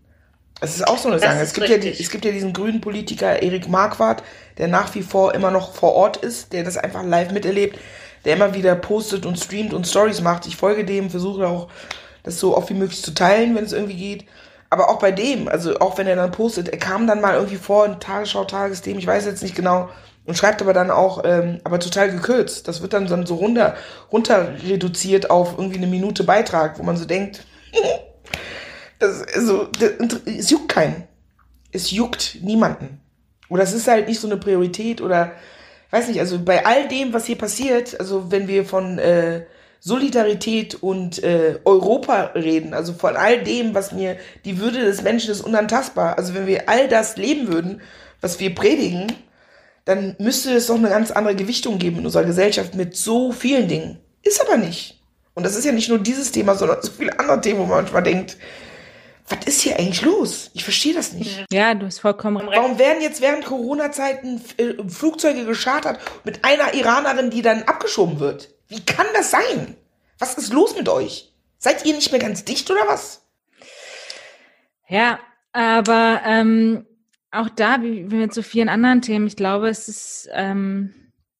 Es ist auch so eine Sache. Es gibt, ja die, es gibt ja diesen grünen Politiker Erik Marquardt, der nach wie vor immer noch vor Ort ist, der das einfach live miterlebt, der immer wieder postet und streamt und Stories macht. Ich folge dem, versuche auch, das so oft wie möglich zu teilen, wenn es irgendwie geht. Aber auch bei dem, also auch wenn er dann postet, er kam dann mal irgendwie vor in Tagesschau, Tagesthemen, ich weiß jetzt nicht genau, und schreibt aber dann auch, ähm, aber total gekürzt. Das wird dann, dann so runter, runter reduziert auf irgendwie eine Minute Beitrag, wo man so denkt, das, also, das, es juckt keinen. Es juckt niemanden. Oder es ist halt nicht so eine Priorität oder, weiß nicht, also bei all dem, was hier passiert, also wenn wir von äh, Solidarität und äh, Europa reden, also von all dem, was mir, die Würde des Menschen ist unantastbar. Also wenn wir all das leben würden, was wir predigen, dann müsste es doch eine ganz andere Gewichtung geben in unserer Gesellschaft mit so vielen Dingen. Ist aber nicht. Und das ist ja nicht nur dieses Thema, sondern so viele andere Themen, wo man manchmal denkt, was ist hier eigentlich los? Ich verstehe das nicht. Ja, du hast vollkommen recht. Warum werden jetzt während Corona-Zeiten äh, Flugzeuge geschartert mit einer Iranerin, die dann abgeschoben wird? Wie kann das sein? Was ist los mit euch? Seid ihr nicht mehr ganz dicht oder was? Ja, aber ähm, auch da, wie, wie mit so vielen anderen Themen, ich glaube, es ist, ähm,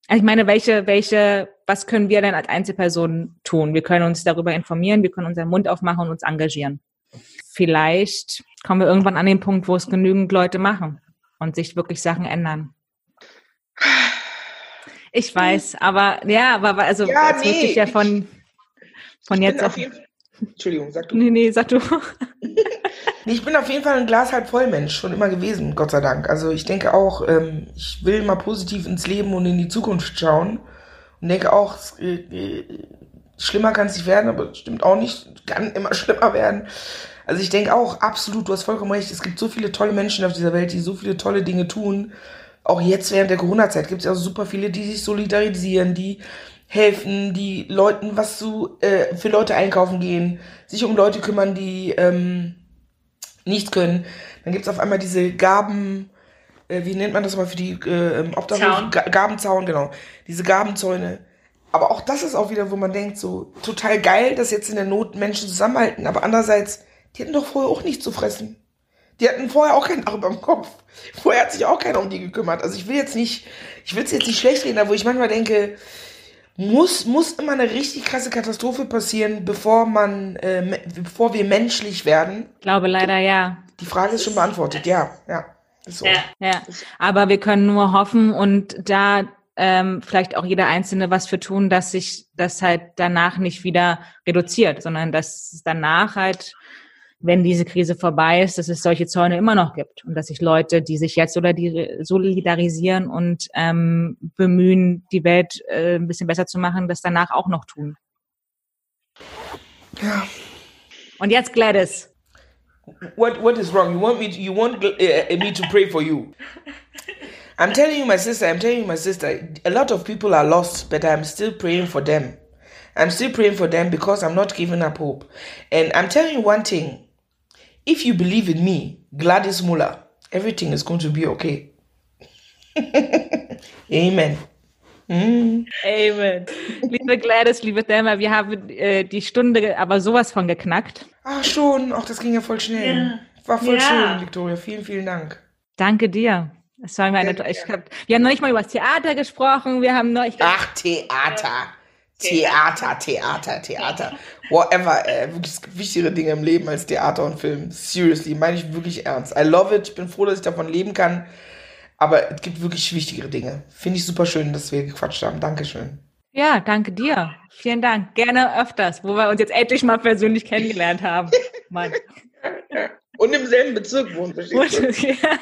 also ich meine, welche, welche, was können wir denn als Einzelpersonen tun? Wir können uns darüber informieren, wir können unseren Mund aufmachen und uns engagieren. Vielleicht kommen wir irgendwann an den Punkt, wo es genügend Leute machen und sich wirklich Sachen ändern. Ich weiß, aber ja, aber also Ja, es nee, wird sich ja ich- von, von Ich jetzt bin auf. jeden Entschuldigung, sag du. Nee, nee, sag du. Nee, ich bin auf jeden Fall ein Glas halb voll Mensch, schon immer gewesen, Gott sei Dank. Also ich denke auch, ähm, ich will mal positiv ins Leben und in die Zukunft schauen. Und denke auch, äh, äh, schlimmer kann es nicht werden, aber es stimmt auch nicht, kann immer schlimmer werden. Also ich denke auch, absolut, du hast vollkommen recht, es gibt so viele tolle Menschen auf dieser Welt, die so viele tolle Dinge tun. Auch jetzt während der Corona-Zeit gibt es ja auch super viele, die sich solidarisieren, die helfen, die Leuten was zu, äh, für Leute einkaufen gehen, sich um Leute kümmern, die ähm, nichts können. Dann gibt's auf einmal diese Gaben, äh, wie nennt man das mal für die äh, ähm, Obdachlosen? Zaun. Ga Gabenzaun, genau. Diese Gabenzäune. Aber auch das ist auch wieder, wo man denkt, so total geil, dass jetzt in der Not Menschen zusammenhalten. Aber andererseits, die hatten doch vorher auch nichts zu fressen. Die hatten vorher auch kein Dach über dem Kopf. Vorher hat sich auch keiner um die gekümmert. Also ich will jetzt nicht, ich will es jetzt nicht schlecht reden, aber wo ich manchmal denke, muss, muss immer eine richtig krasse Katastrophe passieren, bevor man, äh, bevor wir menschlich werden. Ich glaube leider ja. Die Frage ist schon beantwortet, ja, ja. So. Ja. Ja, aber wir können nur hoffen und da ähm, vielleicht auch jeder Einzelne was für tun, dass sich das halt danach nicht wieder reduziert, sondern dass es danach halt, wenn diese Krise vorbei ist, dass es solche Zäune immer noch gibt und dass sich Leute, die sich jetzt solidari- solidarisieren und ähm, bemühen, die Welt äh, ein bisschen besser zu machen, das danach auch noch tun. Ja. Und jetzt Gladys. What what is wrong? You want me to, you want uh, me to pray for you? I'm telling you, my sister. I'm telling you, my sister. A lot of people are lost, but I'm still praying for them. I'm still praying for them because I'm not giving up hope. And I'm telling you one thing: if you believe in me, Gladys Muller, everything is going to be okay. Amen. Mm. Amen. Liebe Gladys, liebe Thelma, wir haben äh, die Stunde aber sowas von geknackt. Ah, schon. Ach, das ging ja voll schnell. Ja. War voll Ja. schön, Victoria. Vielen, vielen Dank. Danke dir. Es war mir eine, ich hab, wir haben noch nicht mal über das Theater gesprochen. Wir haben noch, ich, Ach, Theater. Theater, Theater, Theater. Whatever. Äh, wirklich es gibt wichtigere Dinge im Leben als Theater und Film. Seriously, meine ich wirklich ernst. I love it. Ich bin froh, dass ich davon leben kann. Aber es gibt wirklich wichtigere Dinge. Finde ich super schön, dass wir gequatscht haben. Dankeschön. ja, danke dir. Vielen Dank. Gerne öfters, wo wir uns jetzt endlich mal persönlich kennengelernt haben. Mann. Und im selben Bezirk wohnen, verstehst du? Ja.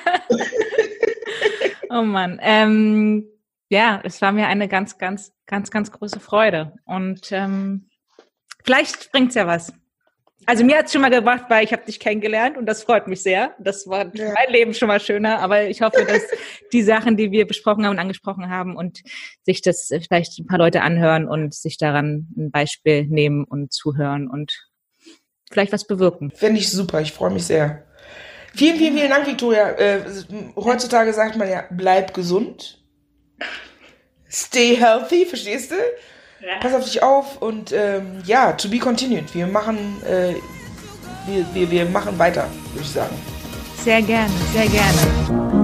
oh Mann. Ähm, ja, es war mir eine ganz, ganz, ganz, ganz große Freude. Und ähm, vielleicht bringt's ja was. Also mir hat's schon mal gebracht, weil ich habe dich kennengelernt und das freut mich sehr. Das war Ja. mein Leben schon mal schöner, aber ich hoffe, dass die Sachen, die wir besprochen haben und angesprochen haben und sich das äh, vielleicht ein paar Leute anhören und sich daran ein Beispiel nehmen und zuhören und vielleicht was bewirken. Fände ich super. Ich freue mich sehr. Vielen, vielen, vielen Dank, Victoria. Äh, heutzutage sagt man ja, bleib gesund. Stay healthy, verstehst du? Ja. Pass auf dich auf und ähm, ja, to be continued. Wir machen, äh, wir, wir, wir machen weiter, würde ich sagen. Sehr gerne, sehr gerne.